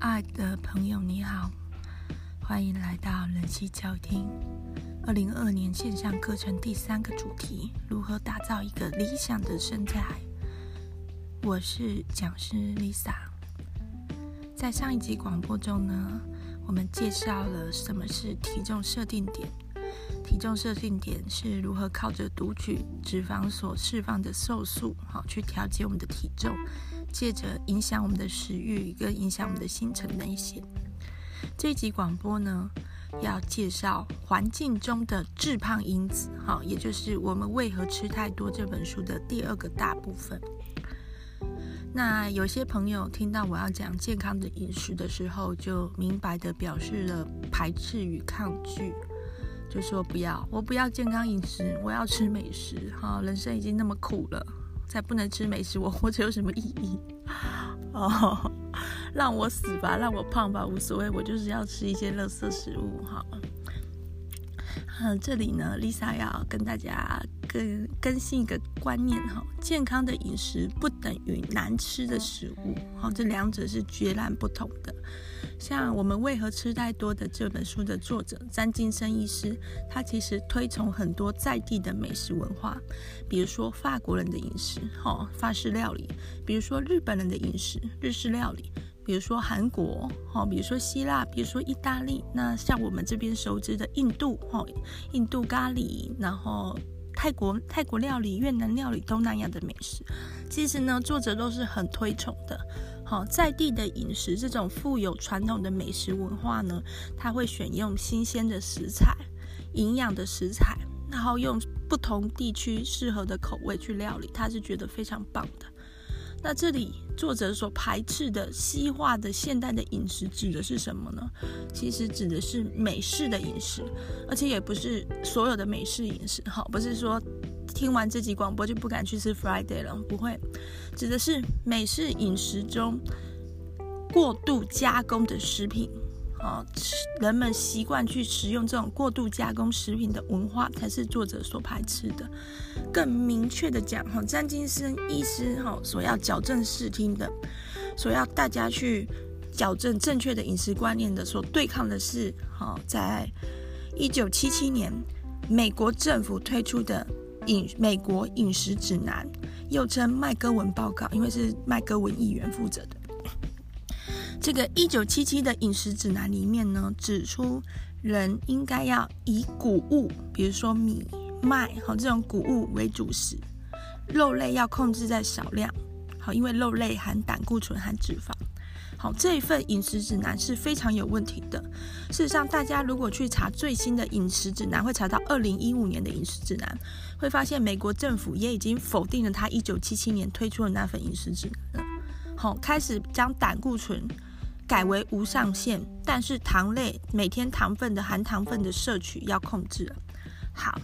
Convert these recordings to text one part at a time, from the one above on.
爱的朋友，你好，欢迎来到人气教厅。二零二二年线上课程第三个主题：如何打造一个理想的身材。我是讲师 Lisa。在上一集广播中呢，我们介绍了什么是体重设定点。体重设定点是如何靠着读取脂肪所释放的瘦素，好去调节我们的体重，借着影响我们的食欲跟影响我们的新陈代谢。这一集广播呢，要介绍环境中的致胖因子，好，也就是我们为何吃太多这本书的第二个大部分。那有些朋友听到我要讲健康的饮食的时候，就明白的表示了排斥与抗拒。就说不要，我不要健康饮食，我要吃美食。哈，人生已经那么苦了，才不能吃美食，我活着有什么意义？哦，让我死吧，让我胖吧，无所谓，我就是要吃一些垃圾食物。哈，嗯，这里呢，Lisa 要跟大家更更新一个观念哈，健康的饮食不等于难吃的食物，哈，这两者是截然不同的。像我们为何吃太多的这本书的作者詹金森医师，他其实推崇很多在地的美食文化，比如说法国人的饮食，哈，法式料理；比如说日本人的饮食，日式料理；比如说韩国，哈，比如说希腊，比如说意大利。那像我们这边熟知的印度，哈，印度咖喱，然后泰国泰国料理、越南料理、东南亚的美食，其实呢，作者都是很推崇的。好，在地的饮食，这种富有传统的美食文化呢，他会选用新鲜的食材、营养的食材，然后用不同地区适合的口味去料理，他是觉得非常棒的。那这里作者所排斥的西化的现代的饮食指的是什么呢？其实指的是美式的饮食，而且也不是所有的美式饮食。好，不是说。听完这集广播就不敢去吃 Friday 了，不会，指的是美式饮食中过度加工的食品，啊，人们习惯去食用这种过度加工食品的文化，才是作者所排斥的。更明确的讲，哈，詹金森医师哈所要矫正视听的，所要大家去矫正正确的饮食观念的，所对抗的是，哈，在一九七七年美国政府推出的。饮美国饮食指南，又称麦戈文报告，因为是麦戈文议员负责的。这个一九七七的饮食指南里面呢，指出人应该要以谷物，比如说米、麦，好这种谷物为主食，肉类要控制在少量，好，因为肉类含胆固醇含脂肪。好，这一份饮食指南是非常有问题的。事实上，大家如果去查最新的饮食指南，会查到二零一五年的饮食指南，会发现美国政府也已经否定了他一九七七年推出的那份饮食指南了。好，开始将胆固醇改为无上限，但是糖类每天糖分的含糖分的摄取要控制。好。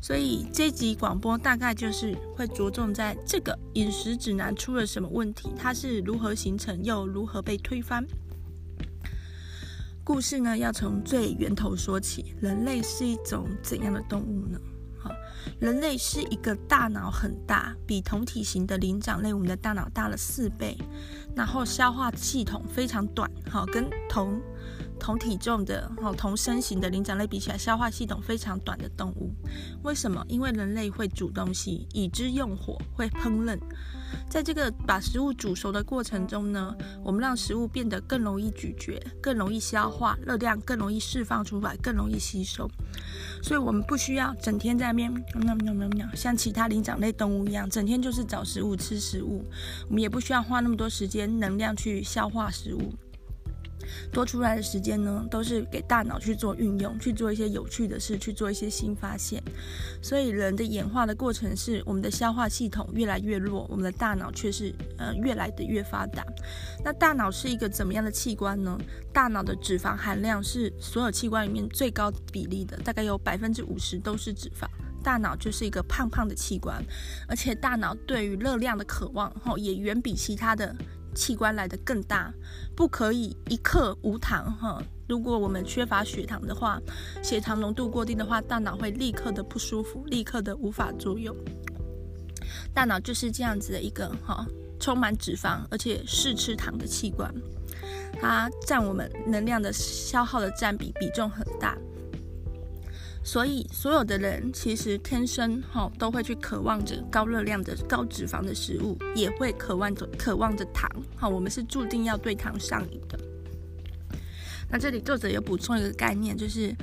所以这集广播大概就是会着重在这个饮食指南出了什么问题，它是如何形成，又如何被推翻。故事呢，要从最源头说起。人类是一种怎样的动物呢？好，人类是一个大脑很大，比同体型的灵长类，我们的大脑大了四倍，然后消化系统非常短，好，跟同。同体重的、同身形的灵长类比起来，消化系统非常短的动物。为什么？因为人类会煮东西，已知用火，会烹饪。在这个把食物煮熟的过程中呢，我们让食物变得更容易咀嚼，更容易消化，热量更容易释放出来，更容易吸收。所以，我们不需要整天在那边喵喵喵喵，像其他灵长类动物一样，整天就是找食物吃食物。我们也不需要花那么多时间、能量去消化食物。多出来的时间呢，都是给大脑去做运用，去做一些有趣的事，去做一些新发现。所以人的演化的过程是，我们的消化系统越来越弱，我们的大脑却是呃越来的越发达。那大脑是一个怎么样的器官呢？大脑的脂肪含量是所有器官里面最高比例的，大概有百分之五十都是脂肪。大脑就是一个胖胖的器官，而且大脑对于热量的渴望，吼也远比其他的。器官来得更大，不可以一刻无糖哈。如果我们缺乏血糖的话，血糖浓度过低的话，大脑会立刻的不舒服，立刻的无法作用。大脑就是这样子的一个哈充满脂肪，而且嗜吃糖的器官，它占我们能量的消耗的占比比重很大。所以，所有的人其实天生哈、都会去渴望着高热量的、高脂肪的食物，也会渴望着渴望着糖。好、哦，我们是注定要对糖上瘾的。那这里作者有补充一个概念，就是。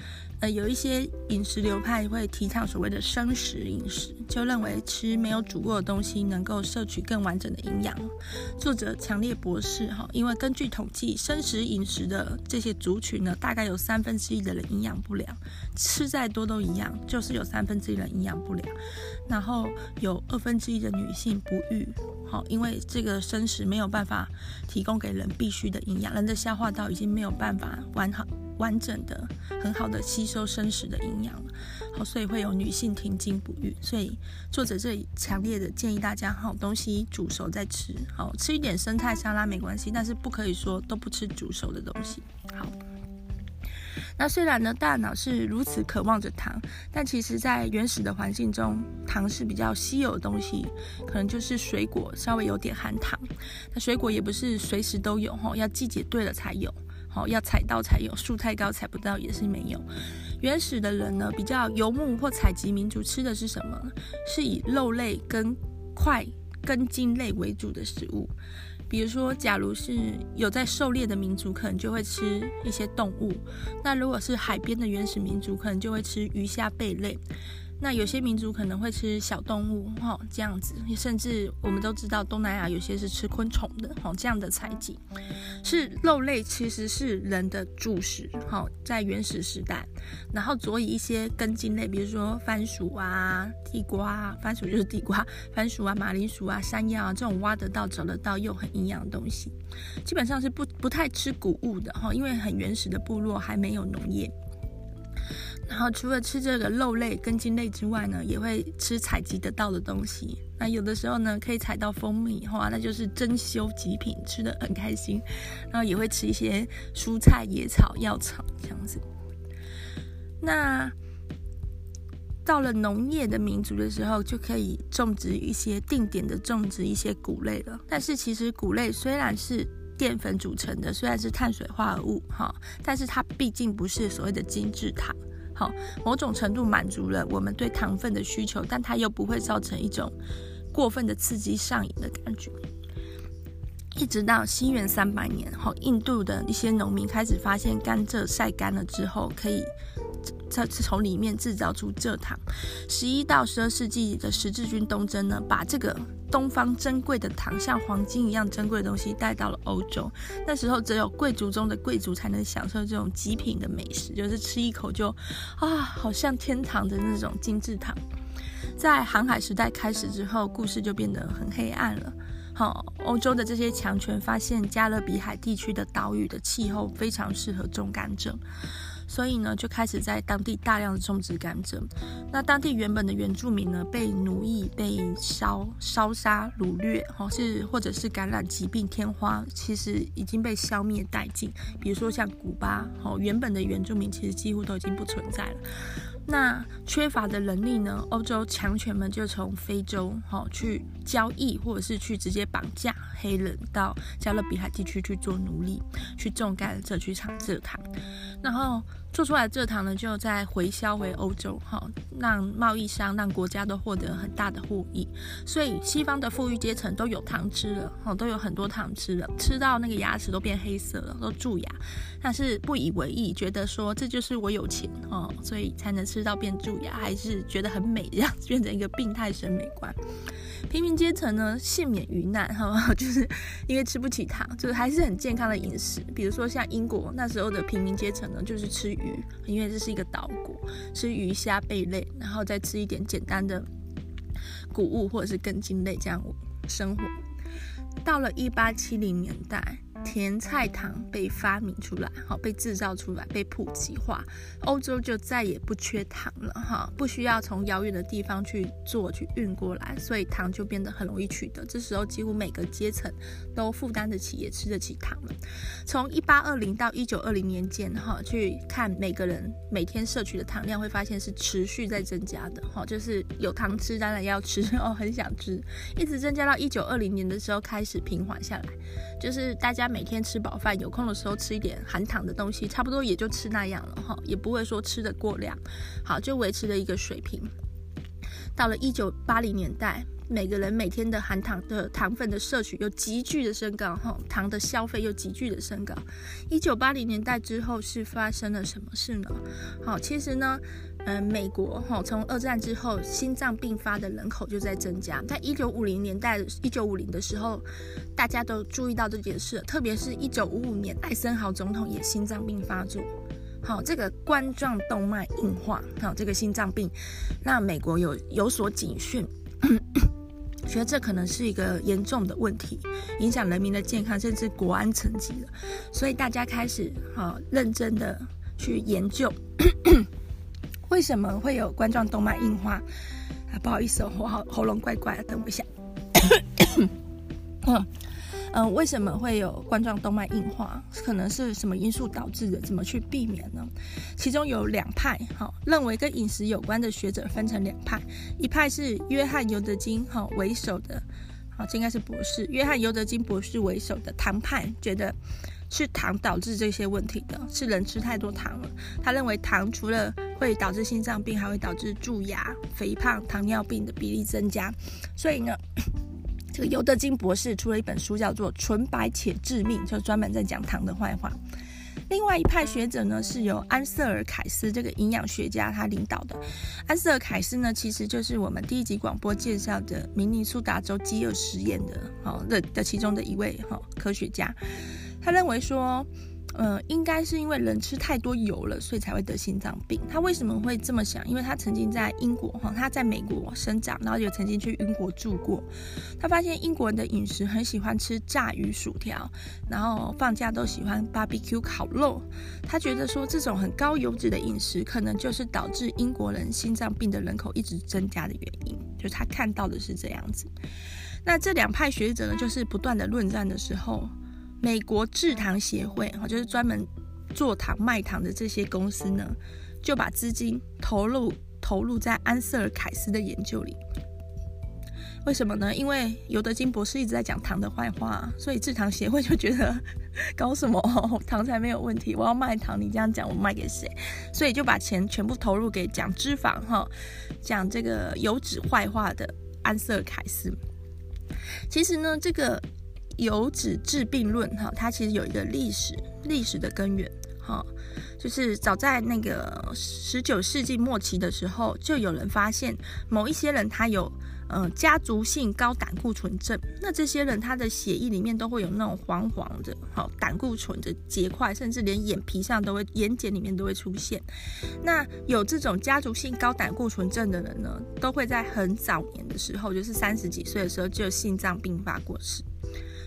有一些饮食流派会提倡所谓的生食饮食，就认为吃没有煮过的东西能够摄取更完整的营养。作者强烈驳斥哈，因为根据统计，生食饮食的这些族群呢，大概有三分之一的人营养不良，吃再多都一样，就是有三分之一人营养不良。然后有二分之一的女性不育，好，因为这个生食没有办法提供给人必须的营养，人的消化道已经没有办法完好。完整的、很好的吸收生食的营养，好，所以会有女性停经不育。所以作者这里强烈的建议大家，好东西煮熟再吃，好吃一点生菜沙拉没关系，但是不可以说都不吃煮熟的东西。好，那虽然呢，大脑是如此渴望着糖，但其实在原始的环境中，糖是比较稀有的东西，可能就是水果稍微有点含糖。那水果也不是随时都有，哈，要季节对了才有。好，要采到才有，树太高采不到也是没有。原始的人呢，比较游牧或采集民族，吃的是什么？是以肉类跟块根茎类为主的食物。比如说，假如是有在狩猎的民族，可能就会吃一些动物；那如果是海边的原始民族，可能就会吃鱼虾贝类。那有些民族可能会吃小动物，哈，这样子，甚至我们都知道东南亚有些是吃昆虫的，哈，这样的采集。是肉类，其实是人的主食，哈，在原始时代，然后佐以一些根茎类，比如说番薯啊、地瓜，番薯就是地瓜，番薯啊、马铃薯啊、山药啊这种挖得到、找得到又很营养的东西，基本上是不不太吃谷物的，哈，因为很原始的部落还没有农业。然后除了吃这个肉类、根茎类之外呢，也会吃采集得到的东西。那有的时候呢，可以采到蜂蜜，哇，那就是珍馐极品，吃得很开心。然后也会吃一些蔬菜、野草、药草这样子。那到了农业的民族的时候，就可以种植一些定点的种植一些谷类了。但是其实谷类虽然是淀粉组成的，虽然是碳水化合物，哈，但是它毕竟不是所谓的精制糖。好，某种程度满足了我们对糖分的需求，但它又不会造成一种过分的刺激上瘾的感觉。一直到西元三百年，后印度的一些农民开始发现甘蔗晒干了之后，可以在从里面制造出蔗糖。十一到十二世纪的十字军东征呢，把这个。东方珍贵的糖，像黄金一样珍贵的东西带到了欧洲。那时候只有贵族中的贵族才能享受这种极品的美食，就是吃一口就啊，好像天堂的那种精致糖。在航海时代开始之后，故事就变得很黑暗了。好，欧洲的这些强权发现加勒比海地区的岛屿的气候非常适合种甘蔗。所以呢，就开始在当地大量的种植甘蔗。那当地原本的原住民呢，被奴役、被烧、烧杀、掳掠，哈，是或者是感染疾病、天花，其实已经被消灭殆尽。比如说像古巴，哈，原本的原住民其实几乎都已经不存在了。那缺乏的人力呢，欧洲强权们就从非洲，哈，去交易，或者是去直接绑架黑人到加勒比海地区去做奴隶，去种甘蔗，去产蔗糖，然后。做出来蔗糖呢，就再回销回欧洲，哈，让贸易商、让国家都获得很大的获益。所以西方的富裕阶层都有糖吃了，哈，都有很多糖吃了，吃到那个牙齿都变黑色了，都蛀牙。但是不以为意，觉得说这就是我有钱，哦，所以才能吃到变蛀牙，还是觉得很美，这样子变成一个病态审美观。平民阶层呢，幸免于难，哈，就是因为吃不起糖，就是还是很健康的饮食。比如说像英国那时候的平民阶层呢，就是吃鱼，鱼因为这是一个岛国，吃鱼虾贝类，然后再吃一点简单的谷物或者是根茎类这样生活。到了一八七零年代，甜菜糖被发明出来，好，被制造出来，被普及化，欧洲就再也不缺糖了，哈，不需要从遥远的地方去做去运过来，所以糖就变得很容易取得。这时候几乎每个阶层都负担得起，也吃得起糖了。从一八二零到一九二零年间，哈，去看每个人每天摄取的糖量，会发现是持续在增加的，哈，就是有糖吃，当然要吃，哦，很想吃，一直增加到一九二零年的时候开始平缓下来，就是。大家每天吃饱饭，有空的时候吃一点含糖的东西，差不多也就吃那样了哈，也不会说吃得过量，好，就维持了一个水平。到了一九八零年代，每个人每天的含糖的糖分的摄取又急剧的升高，哈，糖的消费又急剧的升高。一九八零年代之后是发生了什么事呢？好，其实呢。嗯，美国哈，从二战之后，心脏病发的人口就在增加。在一九五零年代，一九五零的时候，大家都注意到这件事，特别是一九五五年，艾森豪总统也心脏病发作。好，这个冠状动脉硬化，好，这个心脏病，那美国有有所警讯，觉得这可能是一个严重的问题，影响人民的健康，甚至国安层级了。所以大家开始好认真的去研究。为什么会有冠状动脉硬化？啊，不好意思哦，我喉喉咙怪怪的，等我一下。嗯嗯，为什么会有冠状动脉硬化？可能是什么因素导致的？怎么去避免呢？其中有两派，哈，认为跟饮食有关的学者分成两派，一派是约翰尤德金哈为首的，好，这应该是博士，约翰尤德金博士为首的糖派，觉得。是糖导致这些问题的，是人吃太多糖了。他认为糖除了会导致心脏病，还会导致蛀牙、肥胖、糖尿病的比例增加。所以呢，这个尤德金博士出了一本书，叫做《纯白且致命》，就专门在讲糖的坏话。另外一派学者呢，是由安瑟尔凯斯这个营养学家他领导的。安瑟尔凯斯呢，其实就是我们第一集广播介绍的明尼苏达州饥饿实验的哦的的其中的一位哈科学家。他认为说，嗯，应该是因为人吃太多油了，所以才会得心脏病。他为什么会这么想？因为他曾经在英国哈，他在美国生长，然后也曾经去英国住过。他发现英国人的饮食很喜欢吃炸鱼薯条，然后放假都喜欢 barbecue 烤肉。他觉得说，这种很高油脂的饮食，可能就是导致英国人心脏病的人口一直增加的原因。就他看到的是这样子。那这两派学者呢，就是不断的论战的时候。美国制糖协会，哈，就是专门做糖卖糖的这些公司呢，就把资金投入投入在安瑟尔凯斯的研究里。为什么呢？因为尤德金博士一直在讲糖的坏话，所以制糖协会就觉得搞什么 糖才没有问题，我要卖糖，你这样讲我卖给谁？所以就把钱全部投入给讲脂肪哈，讲这个油脂坏话的安瑟尔凯斯。其实呢，这个。油脂治病论，哈，它其实有一个历史历史的根源，哈，就是早在那个十九世纪末期的时候，就有人发现某一些人他有呃家族性高胆固醇症，那这些人他的血液里面都会有那种黄黄的，好胆固醇的结块，甚至连眼皮上都会眼睑里面都会出现。那有这种家族性高胆固醇症的人呢，都会在很早年的时候，就是三十几岁的时候就心脏病发过世。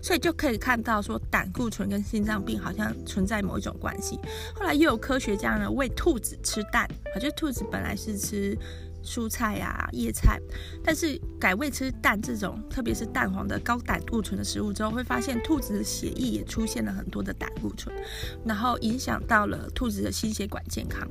所以就可以看到，说胆固醇跟心脏病好像存在某一种关系。后来又有科学家呢喂兔子吃蛋，我觉得兔子本来是吃蔬菜呀、啊、叶菜，但是改喂吃蛋这种，特别是蛋黄的高胆固醇的食物之后，会发现兔子的血液也出现了很多的胆固醇，然后影响到了兔子的心血管健康。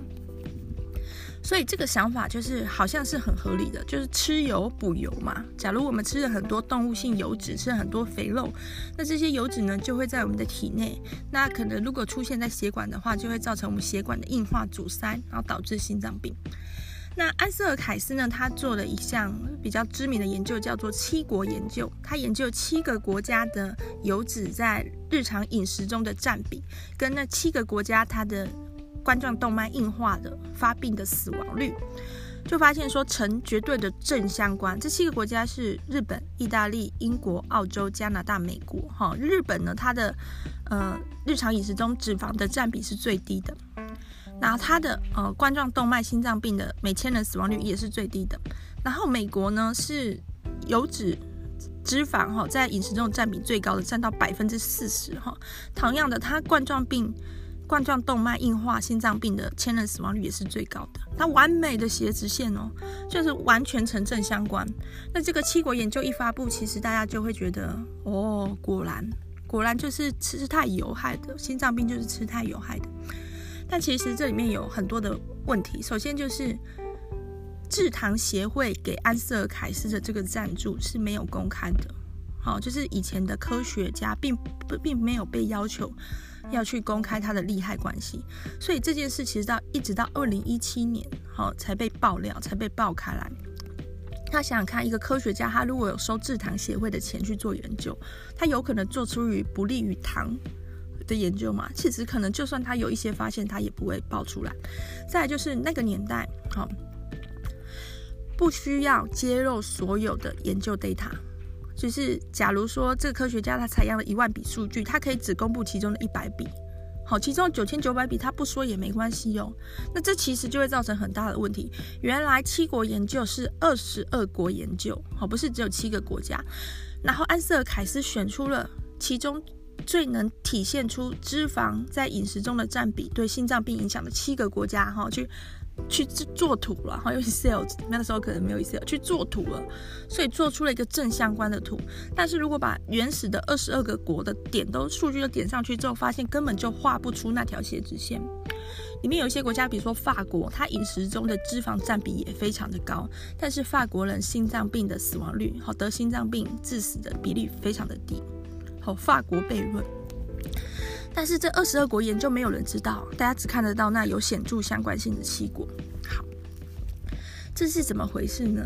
所以这个想法就是好像是很合理的，就是吃油补油嘛。假如我们吃了很多动物性油脂，吃了很多肥肉，那这些油脂呢就会在我们的体内，那可能如果出现在血管的话，就会造成我们血管的硬化阻塞，然后导致心脏病。那安瑟尔凯斯呢，他做了一项比较知名的研究，叫做七国研究。他研究七个国家的油脂在日常饮食中的占比，跟那七个国家它的。冠状动脉硬化的发病的死亡率，就发现说呈绝对的正相关。这七个国家是日本、意大利、英国、澳洲、加拿大、美国。哈，日本呢，它的呃日常饮食中脂肪的占比是最低的，然后它的呃冠状动脉心脏病的每千人死亡率也是最低的。然后美国呢是油脂脂肪哈在饮食中占比最高的，占到百分之四十哈。同样的，它冠状病、冠状动脉硬化、心脏病的千人死亡率也是最高的。它完美的斜直线哦，就是完全成正相关。那这个七国研究一发布，其实大家就会觉得哦，果然果然就是吃太有害的，心脏病就是吃太有害的。但其实这里面有很多的问题，首先就是。制糖协会给安瑟尔凯斯的这个赞助是没有公开的，好，就是以前的科学家并不并没有被要求要去公开他的利害关系，所以这件事其实到一直到二零一七年，好才被爆料，才被爆开来。他想想看，一个科学家他如果有收制糖协会的钱去做研究，他有可能做出于不利于糖的研究嘛？其实可能就算他有一些发现，他也不会爆出来。再来就是那个年代，好。不需要揭露所有的研究 data，就是假如说这个科学家他采样了一万笔数据，他可以只公布其中的一百笔，好，其中九千九百笔他不说也没关系哦。那这其实就会造成很大的问题。原来七国研究是二十二国研究，好，不是只有七个国家。然后安瑟尔凯斯选出了其中最能体现出脂肪在饮食中的占比对心脏病影响的七个国家，哈，去。去做图了，然后用 Excel，那时候可能没有 Excel，去做图了，所以做出了一个正相关的图。但是如果把原始的二十二个国的点都数据都点上去之后，发现根本就画不出那条斜直线。里面有一些国家，比如说法国，它饮食中的脂肪占比也非常的高，但是法国人心脏病的死亡率，好，得心脏病致死的比例非常的低。好，法国悖论。但是这二十二国研究没有人知道，大家只看得到那有显著相关性的七国。好，这是怎么回事呢？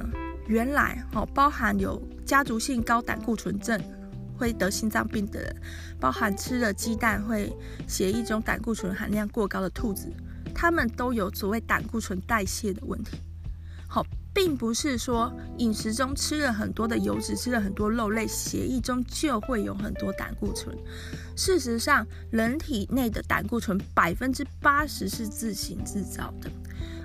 原来哦，包含有家族性高胆固醇症会得心脏病的人，包含吃了鸡蛋会血液中胆固醇含量过高的兔子，他们都有所谓胆固醇代谢的问题。好。并不是说饮食中吃了很多的油脂，吃了很多肉类，血液中就会有很多胆固醇。事实上，人体内的胆固醇百分之八十是自行制造的，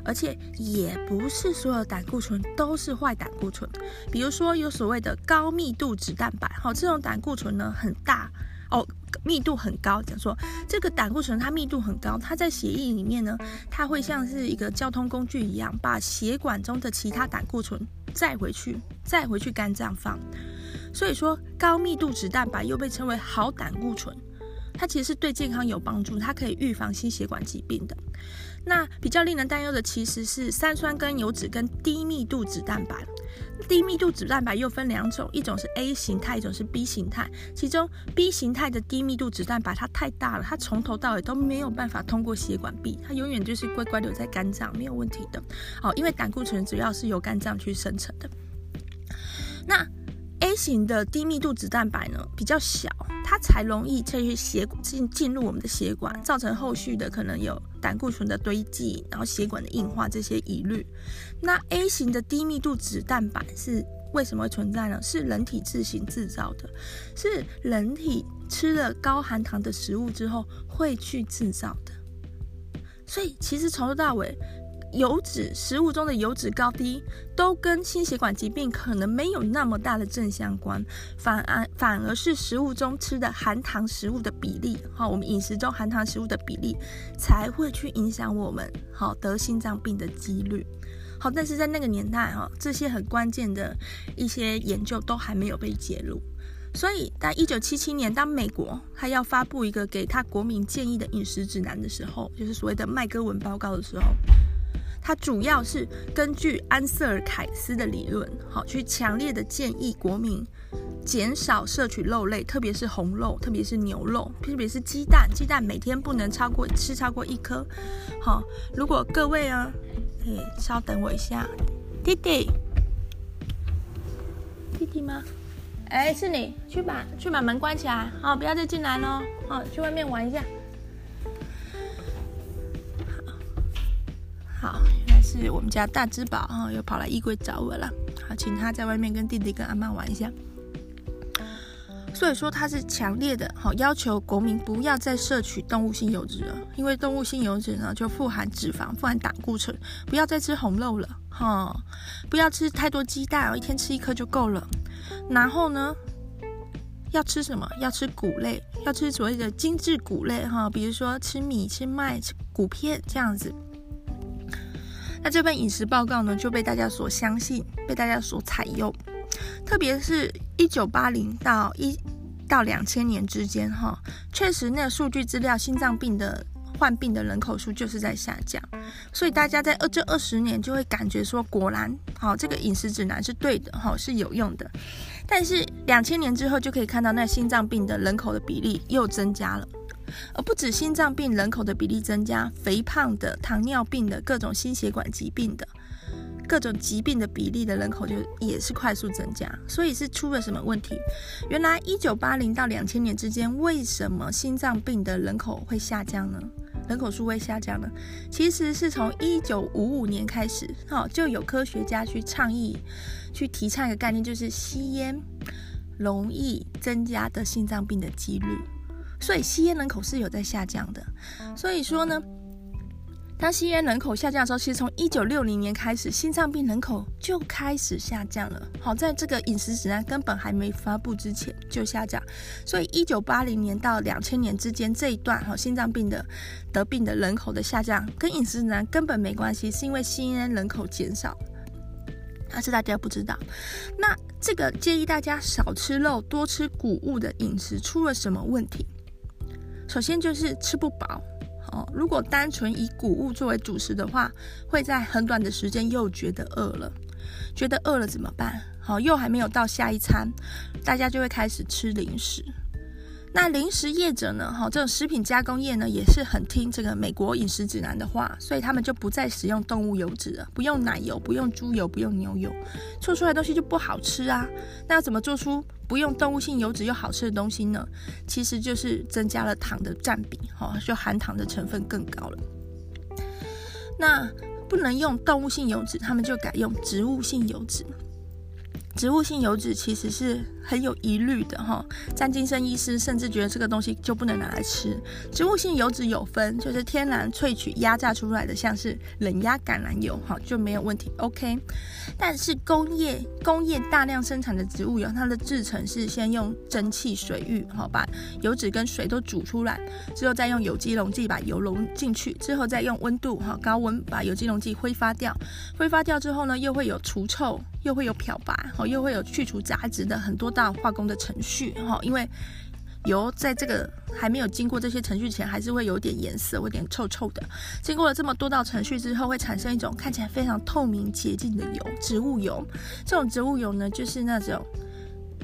而且也不是所有胆固醇都是坏胆固醇。比如说，有所谓的高密度脂蛋白，好，这种胆固醇呢很大。哦，密度很高，讲说这个胆固醇它密度很高，它在血液里面呢，它会像是一个交通工具一样，把血管中的其他胆固醇载回去，载回去肝脏放。所以说，高密度脂蛋白又被称为好胆固醇，它其实是对健康有帮助，它可以预防心血管疾病的。那比较令人担忧的其实是三酸甘油脂跟低密度脂蛋白。低密度脂蛋白又分两种，一种是 A 型态，一种是 B 型态。其中 B 型态的低密度脂蛋白它太大了，它从头到尾都没有办法通过血管壁，它永远就是乖乖留在肝脏，没有问题的。好，因为胆固醇主要是由肝脏去生成的。那 A 型的低密度脂蛋白呢，比较小，它才容易这些血进进入我们的血管，造成后续的可能有胆固醇的堆积，然后血管的硬化这些疑虑。那 A 型的低密度脂蛋白是为什么会存在呢？是人体自行制造的，是人体吃了高含糖的食物之后会去制造的。所以其实从头到尾。油脂食物中的油脂高低都跟心血管疾病可能没有那么大的正相关，反而反而是食物中吃的含糖食物的比例，好，我们饮食中含糖食物的比例才会去影响我们好得心脏病的几率。好，但是在那个年代哈，这些很关键的一些研究都还没有被揭露，所以在一九七七年，当美国他要发布一个给他国民建议的饮食指南的时候，就是所谓的麦戈文报告的时候。它主要是根据安瑟尔凯斯的理论，好，去强烈的建议国民减少摄取肉类，特别是红肉，特别是牛肉，特别是鸡蛋，鸡蛋每天不能超过吃超过一颗。好，如果各位啊，哎，稍等我一下，弟弟，弟弟吗？哎，是你，去把去把门关起来，好，不要再进来喽，好，去外面玩一下。好，原来是我们家大之宝啊，又跑来衣柜找我了。好，请他在外面跟弟弟跟阿妈玩一下。所以说他是强烈的哈，要求国民不要再摄取动物性油脂了，因为动物性油脂呢就富含脂肪、富含胆固醇，不要再吃红肉了哈，不要吃太多鸡蛋哦，一天吃一颗就够了。然后呢，要吃什么？要吃谷类，要吃所谓的精致谷类哈，比如说吃米、吃麦、吃谷片这样子。那这份饮食报告呢，就被大家所相信，被大家所采用。特别是一九八零到一到两千年之间，哈，确实那数据资料，心脏病的患病的人口数就是在下降。所以大家在二这二十年就会感觉说，果然，好，这个饮食指南是对的，哈，是有用的。但是两千年之后就可以看到，那心脏病的人口的比例又增加了。而不止心脏病人口的比例增加，肥胖的、糖尿病的、各种心血管疾病的、各种疾病的比例的人口就也是快速增加。所以是出了什么问题？原来一九八零到两千年之间，为什么心脏病的人口会下降呢？人口数会下降呢？其实是从一九五五年开始，哈，就有科学家去倡议、去提倡一个概念，就是吸烟容易增加的心脏病的几率。所以吸烟人口是有在下降的，所以说呢，当吸烟人口下降的时候，其实从一九六零年开始，心脏病人口就开始下降了。好，在这个饮食指南根本还没发布之前就下降，所以一九八零年到两千年之间这一段，哈，心脏病的得病的人口的下降跟饮食指南根本没关系，是因为吸烟人口减少。但是大家不知道，那这个建议大家少吃肉、多吃谷物的饮食出了什么问题？首先就是吃不饱，哦，如果单纯以谷物作为主食的话，会在很短的时间又觉得饿了，觉得饿了怎么办？好，又还没有到下一餐，大家就会开始吃零食。那零食业者呢？哈，这种食品加工业呢，也是很听这个美国饮食指南的话，所以他们就不再使用动物油脂了，不用奶油，不用猪油，不用牛油，做出来的东西就不好吃啊。那要怎么做出不用动物性油脂又好吃的东西呢？其实就是增加了糖的占比，哈，就含糖的成分更高了。那不能用动物性油脂，他们就改用植物性油脂。植物性油脂其实是很有疑虑的哈，詹金生医师甚至觉得这个东西就不能拿来吃。植物性油脂有分，就是天然萃取压榨出来的，像是冷压橄榄油哈就没有问题，OK。但是工业工业大量生产的植物油，它的制成是先用蒸汽水浴哈把油脂跟水都煮出来，之后再用有机溶剂把油溶进去，之后再用温度哈高温把有机溶剂挥发掉，挥发掉之后呢又会有除臭。又会有漂白，哦，又会有去除杂质的很多到化工的程序，哈，因为油在这个还没有经过这些程序前，还是会有点颜色，会有点臭臭的。经过了这么多道程序之后，会产生一种看起来非常透明洁净的油，植物油。这种植物油呢，就是那种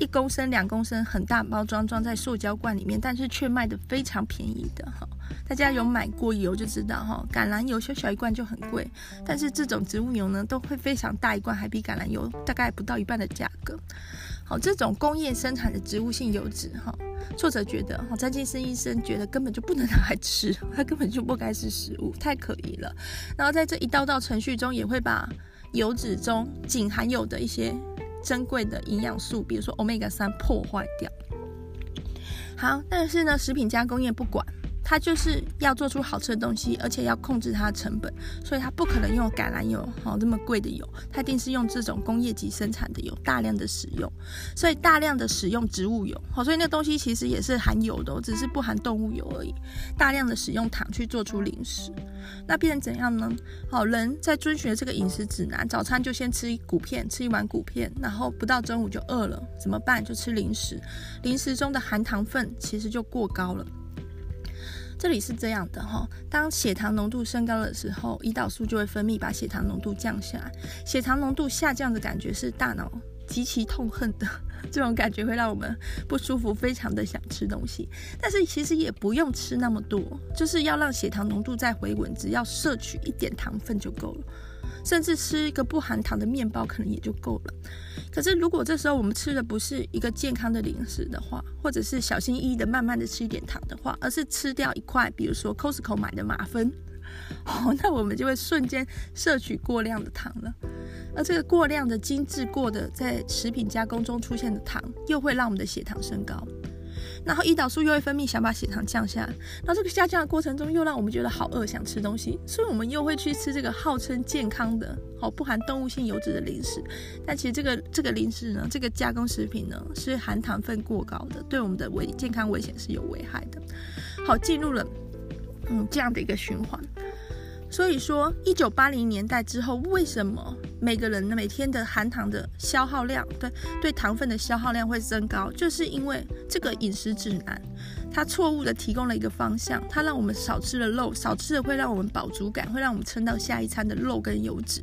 一公升、两公升很大包装装在塑胶罐里面，但是却卖得非常便宜的，哈。大家有买过油就知道哈，橄榄油小小一罐就很贵，但是这种植物油呢，都会非常大一罐，还比橄榄油大概不到一半的价格。好，这种工业生产的植物性油脂哈，作者觉得哈，詹金森医生觉得根本就不能拿来吃，它根本就不该是食物，太可疑了。然后在这一道道程序中，也会把油脂中仅含有的一些珍贵的营养素，比如说欧米伽三破坏掉。好，但是呢，食品加工业不管。它就是要做出好吃的东西，而且要控制它的成本，所以它不可能用橄榄油，好这么贵的油，它一定是用这种工业级生产的油，大量的使用，所以大量的使用植物油，好，所以那东西其实也是含油的，只是不含动物油而已。大量的使用糖去做出零食，那变成怎样呢？好，人在遵循这个饮食指南，早餐就先吃一谷片，吃一碗谷片，然后不到中午就饿了，怎么办？就吃零食，零食中的含糖分其实就过高了。这里是这样的哈，当血糖浓度升高的时候，胰岛素就会分泌，把血糖浓度降下来。血糖浓度下降的感觉是大脑极其痛恨的，这种感觉会让我们不舒服，非常的想吃东西。但是其实也不用吃那么多，就是要让血糖浓度再回稳，只要摄取一点糖分就够了。甚至吃一个不含糖的面包可能也就够了。可是如果这时候我们吃的不是一个健康的零食的话，或者是小心翼翼的慢慢的吃一点糖的话，而是吃掉一块，比如说 Costco 买的马芬，哦，那我们就会瞬间摄取过量的糖了。而这个过量的精致过的在食品加工中出现的糖，又会让我们的血糖升高。然后胰岛素又会分泌，想把血糖降下来。然后这个下降的过程中，又让我们觉得好饿，想吃东西，所以我们又会去吃这个号称健康的、好不含动物性油脂的零食。但其实这个这个零食呢，这个加工食品呢，是含糖分过高的，对我们的危健康危险是有危害的。好，进入了嗯这样的一个循环。所以说，一九八零年代之后，为什么每个人每天的含糖的消耗量，对对糖分的消耗量会增高？就是因为这个饮食指南，它错误的提供了一个方向，它让我们少吃了肉，少吃了会让我们饱足感，会让我们撑到下一餐的肉跟油脂，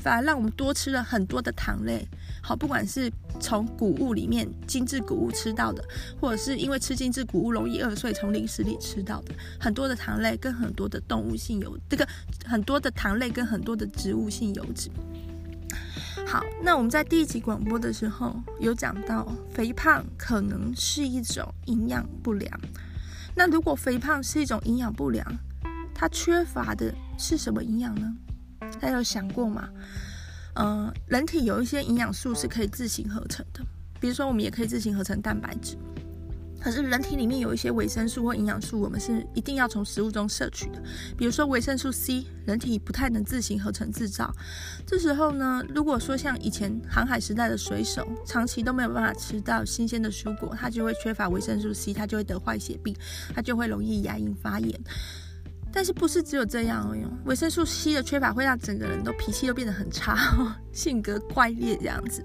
反而让我们多吃了很多的糖类。好，不管是从谷物里面精致谷物吃到的，或者是因为吃精致谷物容易饿，所以从零食里吃到的很多的糖类跟很多的动物性油，这个很多的糖类跟很多的植物性油脂。好，那我们在第一集广播的时候有讲到，肥胖可能是一种营养不良。那如果肥胖是一种营养不良，它缺乏的是什么营养呢？大家有想过吗？嗯、呃，人体有一些营养素是可以自行合成的，比如说我们也可以自行合成蛋白质。可是人体里面有一些维生素或营养素，我们是一定要从食物中摄取的。比如说维生素 C，人体不太能自行合成制造。这时候呢，如果说像以前航海时代的水手，长期都没有办法吃到新鲜的蔬果，他就会缺乏维生素 C，他就会得坏血病，他就会容易牙龈发炎。但是不是只有这样哦？维生素 C 的缺乏会让整个人都脾气都变得很差，性格怪劣这样子。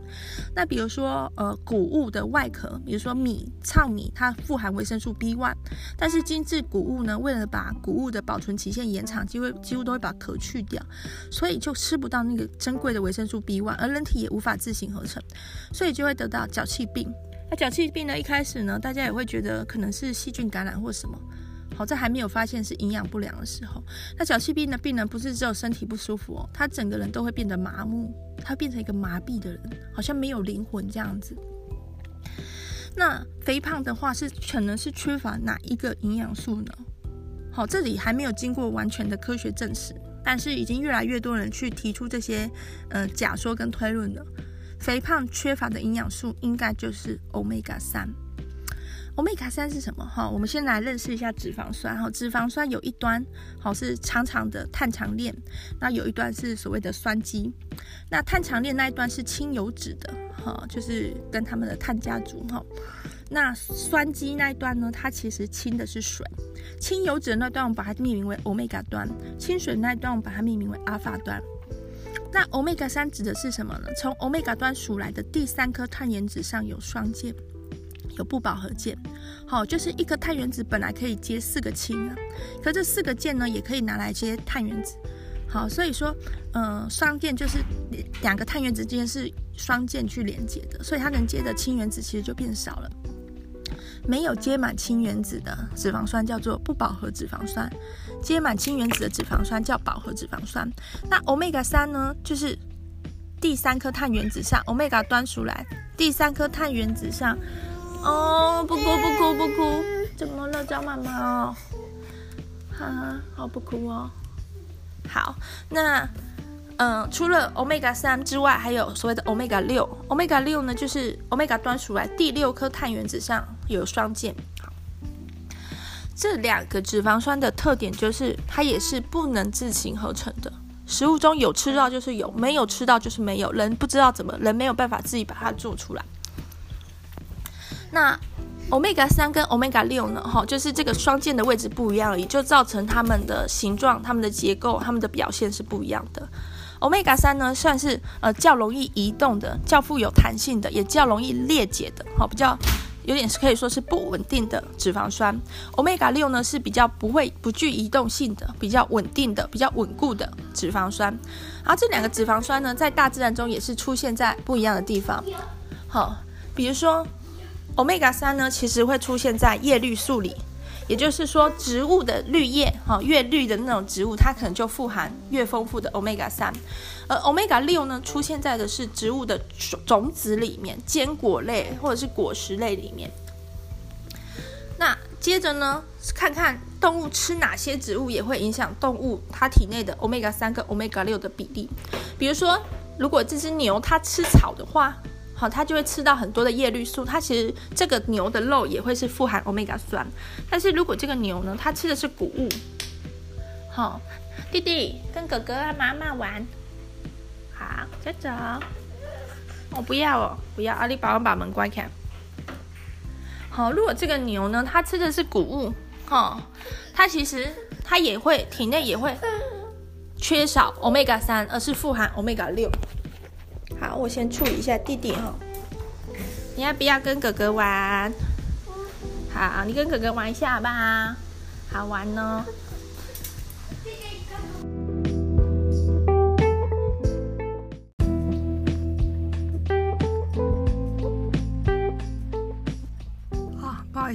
那比如说，呃，谷物的外壳，比如说米、糙米，它富含维生素 B1，但是精致谷物呢，为了把谷物的保存期限延长，几乎几乎都会把壳去掉，所以就吃不到那个珍贵的维生素 B1，而人体也无法自行合成，所以就会得到脚气病。那脚气病呢，一开始呢，大家也会觉得可能是细菌感染或什么。好在还没有发现是营养不良的时候，那脚气病的病人不是只有身体不舒服哦，他整个人都会变得麻木，他变成一个麻痹的人，好像没有灵魂这样子。那肥胖的话是可能是缺乏哪一个营养素呢？好，这里还没有经过完全的科学证实，但是已经越来越多人去提出这些呃假说跟推论了。肥胖缺乏的营养素应该就是。欧米伽三是什么？哈，我们先来认识一下脂肪酸。哈，脂肪酸有一端，好是长长的碳长链，那有一端是所谓的酸基。那碳长链那一端是氢油脂的，哈，就是跟他们的碳家族。哈，那酸基那一端呢，它其实亲的是水。亲油脂的那段我们把它命名为欧米伽端，亲水那一端我们把它命名为阿法端。那欧米伽三指的是什么呢？从欧米伽端数来的第三颗碳原子上有双键。有不饱和键，好，就是一颗碳原子本来可以接四个氢啊，可这四个键呢，也可以拿来接碳原子，好，所以说，呃，双键就是两个碳原子之间是双键去连接的，所以它能接的氢原子其实就变少了。没有接满氢原子的脂肪酸叫做不饱和脂肪酸，接满氢原子的脂肪酸叫饱和脂肪酸。那欧米伽三呢，就是第三颗碳原子上，欧米伽端出来，第三颗碳原子上。哦，不哭不哭不哭，怎么了，张妈妈？哦，哈哈，好不哭哦。好，那嗯、除了 omega 三之外，还有所谓的 omega 六。omega 六呢，就是 omega 端出来第六颗碳原子上有双键。这两个脂肪酸的特点就是它也是不能自行合成的。食物中有吃到就是有，没有吃到就是没有。人不知道怎么，人没有办法自己把它做出来。那欧米伽三跟欧米伽六呢？哈，就是这个双键的位置不一样而已，就造成它们的形状、它们的结构、它们的表现是不一样的。欧米伽三呢，算是呃较容易移动的、较富有弹性的，也较容易裂解的，哈，比较有点是可以说是不稳定的脂肪酸。欧米伽六呢是比较不会不具移动性的、比较稳定的、比较稳固的脂肪酸。而这两个脂肪酸呢，在大自然中也是出现在不一样的地方。好，比如说。Omega 三呢，其实会出现在叶绿素里，也就是说，植物的绿叶，哈，越绿的那种植物，它可能就富含越丰富的 Omega 三。而 Omega 六呢，出现在的是植物的种种子里面，坚果类或者是果实类里面。那接着呢，看看动物吃哪些植物也会影响动物它体内的 Omega 三跟 Omega 六的比例。比如说，如果这只牛它吃草的话，它就会吃到很多的叶绿素。它其实这个牛的肉也会是富含欧米伽酸。但是如果这个牛呢，它吃的是谷物，好，弟弟跟哥哥和妈妈玩，好，走走。我、不要哦，不要！阿里巴巴把门关开。好，如果这个牛呢，它吃的是谷物，哈、它其实它也会体内也会缺少欧米伽三，而是富含欧米伽六。好，我先处理一下弟弟哈、哦。你要不要跟哥哥玩？好，你跟哥哥玩一下吧，好玩哦。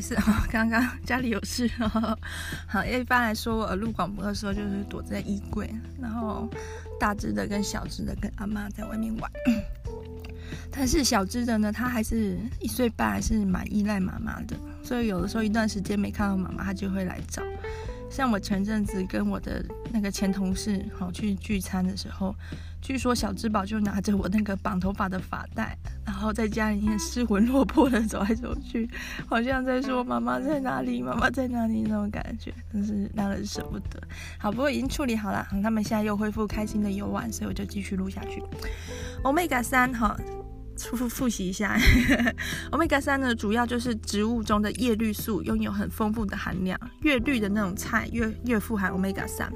是 刚刚家里有事，好，一般来说，我录广播的时候就是躲在衣柜，然后大只的跟小只的跟阿妈在外面玩。但是小只的呢，他还是一岁半，还是蛮依赖妈妈的，所以有的时候一段时间没看到妈妈，他就会来找。像我前阵子跟我的那个前同事好去聚餐的时候，据说小芝宝就拿着我那个绑头发的发带，然后在家里面失魂落魄的走来走去，好像在说妈妈在哪里，妈妈在哪里那种感觉，真是让人舍不得。好，不过已经处理好了，他们现在又恢复开心的游玩，所以我就继续录下去。Omega 三哈。复复复习一下，Omega 三呢，主要就是植物中的叶绿素拥有很丰富的含量，越绿的那种菜越越富含 Omega 三。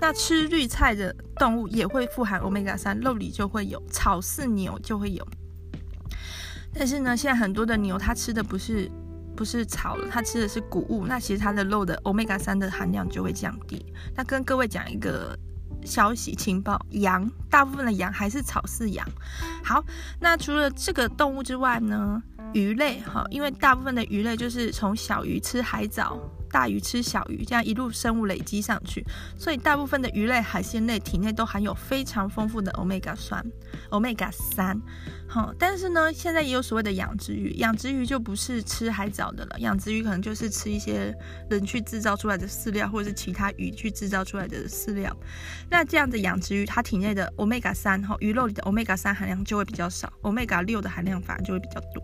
那吃绿菜的动物也会富含 Omega 三，肉里就会有，草饲牛就会有。但是呢，现在很多的牛它吃的不是不是草了，它吃的是谷物，那其实它的肉的 Omega 三的含量就会降低。那跟各位讲一个。消息情报：羊，大部分的羊还是草饲羊。好，那除了这个动物之外呢？鱼类哈，因为大部分的鱼类就是从小鱼吃海藻，大鱼吃小鱼，这样一路生物累积上去，所以大部分的鱼类、海鲜类体内都含有非常丰富的欧米伽酸、欧米伽三。好，但是呢，现在也有所谓的养殖鱼，养殖鱼就不是吃海藻的了，养殖鱼可能就是吃一些人去制造出来的饲料，或者是其他鱼去制造出来的饲料。那这样的养殖鱼，它体内的欧米伽三哈，鱼肉里的欧米伽三含量就会比较少，欧米伽六的含量反而就会比较多。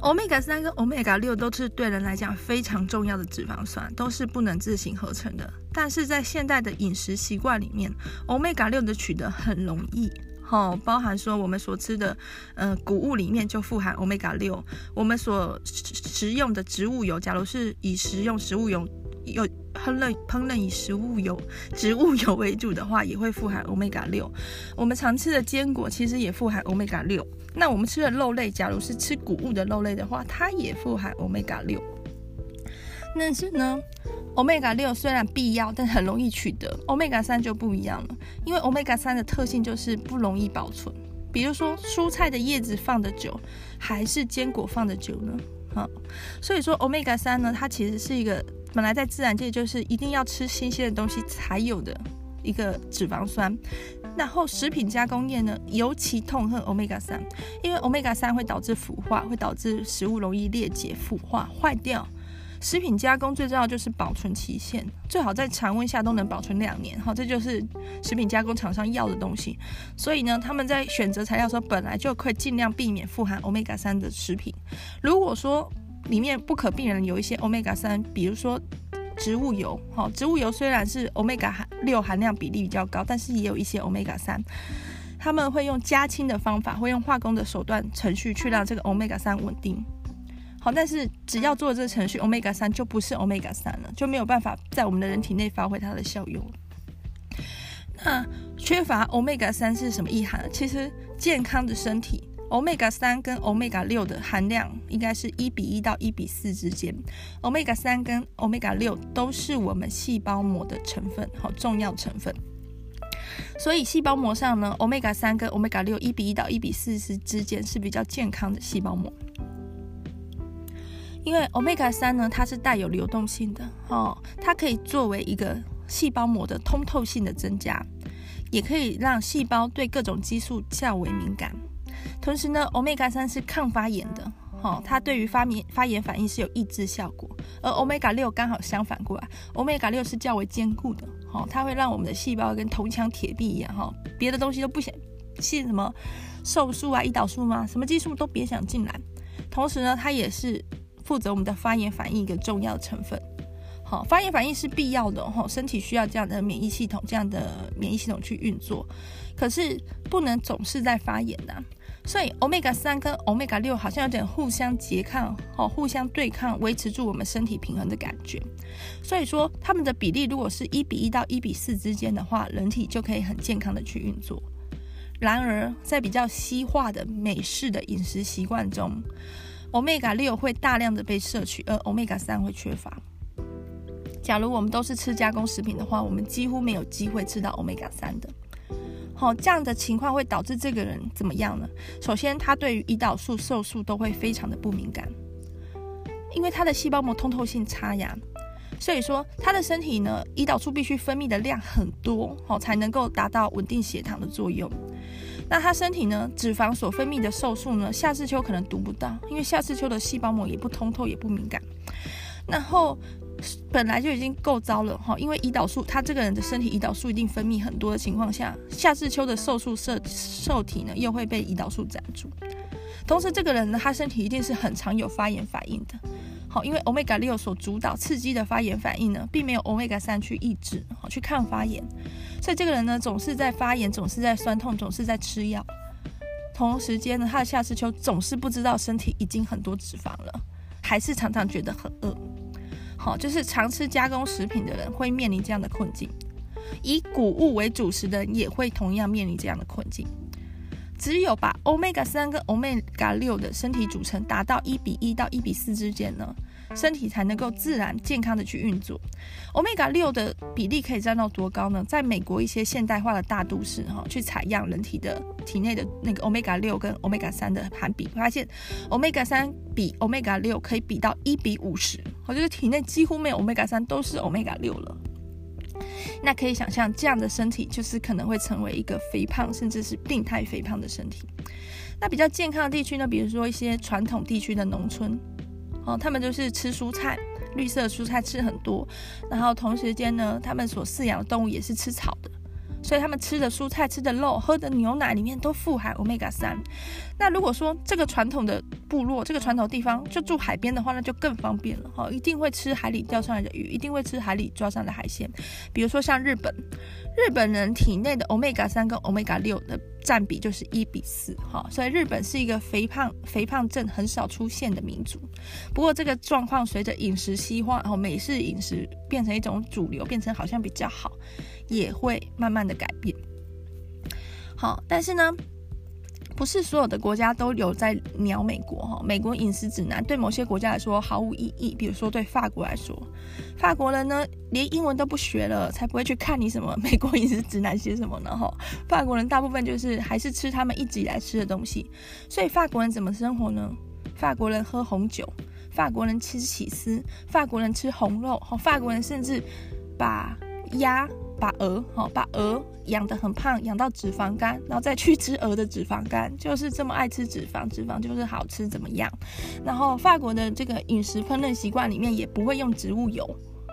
欧米伽三跟欧米伽六都是对人来讲非常重要的脂肪酸，都是不能自行合成的。但是在现代的饮食习惯里面，欧米伽六的取得很容易，哦，包含说我们所吃的，呃，谷物里面就富含欧米伽六，我们所食用的植物油，假如是以食用植物油，有烹饪烹饪以食物油、植物油为主的话，也会富含欧米伽六。我们常吃的坚果其实也富含欧米伽六。那我们吃的肉类，假如是吃谷物的肉类的话，它也富含欧米伽六。但是呢，欧米伽六虽然必要，但很容易取得。欧米伽三就不一样了，因为欧米伽三的特性就是不容易保存。比如说，蔬菜的叶子放的久，还是坚果放的久呢？哈，所以说欧米伽三呢，它其实是一个本来在自然界就是一定要吃新鲜的东西才有的一个脂肪酸。然后食品加工业呢，尤其痛恨欧米伽三，因为欧米伽三会导致腐化，会导致食物容易裂解、腐化、坏掉。食品加工最重要就是保存期限，最好在常温下都能保存两年。好，这就是食品加工厂商要的东西。所以呢，他们在选择材料时候，本来就可以尽量避免富含欧米伽三的食品。如果说里面不可避免的有一些 omega 三，比如说。植物油，好，植物油虽然是欧米伽六含量比例比较高，但是也有一些 omega 三。他们会用加氢的方法，会用化工的手段程序去让这个 omega 三稳定。好，但是只要做这个程序，omega 三就不是 omega 三了，就没有办法在我们的人体内发挥它的效用。那缺乏 omega 三是什么意涵？其实健康的身体。欧米伽三跟欧米伽六的含量应该是一比一到一比四之间。欧米伽三跟欧米伽六都是我们细胞膜的成分，好重要成分。所以细胞膜上呢，欧米伽三跟欧米伽六一比一到一比四之之间是比较健康的细胞膜。因为欧米伽三呢，它是带有流动性的，哦，它可以作为一个细胞膜的通透性的增加，也可以让细胞对各种激素较为敏感。同时呢，欧米伽三是抗发炎的，哈，它对于发炎发炎反应是有抑制效果，而 Omega 六刚好相反过来，Omega 六是较为坚固的，哈，它会让我们的细胞跟铜墙铁壁一样，哈，别的东西都不想信什么瘦素啊、胰岛素吗？什么激素都别想进来。同时呢，它也是负责我们的发炎反应一个重要成分。好，发炎反应是必要的哈，身体需要这样的免疫系统，这样的免疫系统去运作。可是不能总是在发炎呐、所以 Omega 三跟 Omega 六好像有点互相拮抗，哦，互相对抗，维持住我们身体平衡的感觉。所以说，它们的比例如果是一比一到一比四之间的话，人体就可以很健康的去运作。然而，在比较西化的美式的饮食习惯中，Omega 六会大量的被摄取，而 Omega 三会缺乏。假如我们都是吃加工食品的话，我们几乎没有机会吃到 Omega 三的。好，这样的情况会导致这个人怎么样呢？首先，他对于胰岛素、瘦素都会非常的不敏感，因为他的细胞膜通透性差呀。所以说，他的身体呢，胰岛素必须分泌的量很多，好，才能够达到稳定血糖的作用。那他身体呢，脂肪所分泌的瘦素呢，下视丘可能读不到，因为下视丘的细胞膜也不通透，也不敏感。然后。本来就已经够糟了哈，因为胰岛素，他这个人的身体胰岛素一定分泌很多的情况下，下视丘的瘦素受受体呢又会被胰岛素占住，同时这个人呢，他身体一定是很常有发炎反应的，好，因为 Omega 六所主导刺激的发炎反应呢，并没有 Omega 三去抑制，好去抗发炎，所以这个人呢总是在发炎，总是在酸痛，总是在吃药，同时间呢，他的下视丘总是不知道身体已经很多脂肪了，还是常常觉得很饿。好，就是常吃加工食品的人会面临这样的困境，以谷物为主食的人也会同样面临这样的困境。只有把 Omega 三跟 Omega 六的身体组成达到一比一到一比四之间呢，身体才能够自然健康的去运作。Omega 六的比例可以占到多高呢？在美国一些现代化的大都市哈，去采样人体的体内的那个 Omega 六跟 Omega 三的含比，发现 Omega 三比 Omega 六可以比到一比五十，我觉得体内几乎没有 Omega 三，都是 Omega 六了。那可以想象，这样的身体就是可能会成为一个肥胖，甚至是病态肥胖的身体。那比较健康的地区呢？比如说一些传统地区的农村，哦，他们就是吃蔬菜，绿色蔬菜吃很多，然后同时间呢，他们所饲养的动物也是吃草的。所以他们吃的蔬菜、吃的肉、喝的牛奶里面都富含 Omega 三。那如果说这个传统的部落、这个传统地方就住海边的话，那就更方便了哈，一定会吃海里钓上来的鱼，一定会吃海里抓上的海鲜。比如说像日本，日本人体内的 Omega 三跟 Omega 六的占比就是一比四哈，所以日本是一个肥胖肥胖症很少出现的民族。不过这个状况随着饮食西化，然后美式饮食变成一种主流，变成好像比较好。也会慢慢的改变。好，但是呢，不是所有的国家都有在鸟美国哈。美国饮食指南对某些国家来说毫无意义，比如说对法国来说，法国人呢连英文都不学了，才不会去看你什么美国饮食指南写什么呢哈。法国人大部分就是还是吃他们一直以来吃的东西，所以法国人怎么生活呢？法国人喝红酒，法国人吃起司，法国人吃红肉，哈，法国人甚至把鸭。把鹅，好，把鹅养得很胖，养到脂肪肝，然后再去吃鹅的脂肪肝，就是这么爱吃脂肪，脂肪就是好吃，怎么样？然后法国的这个饮食烹饪习惯里面也不会用植物油，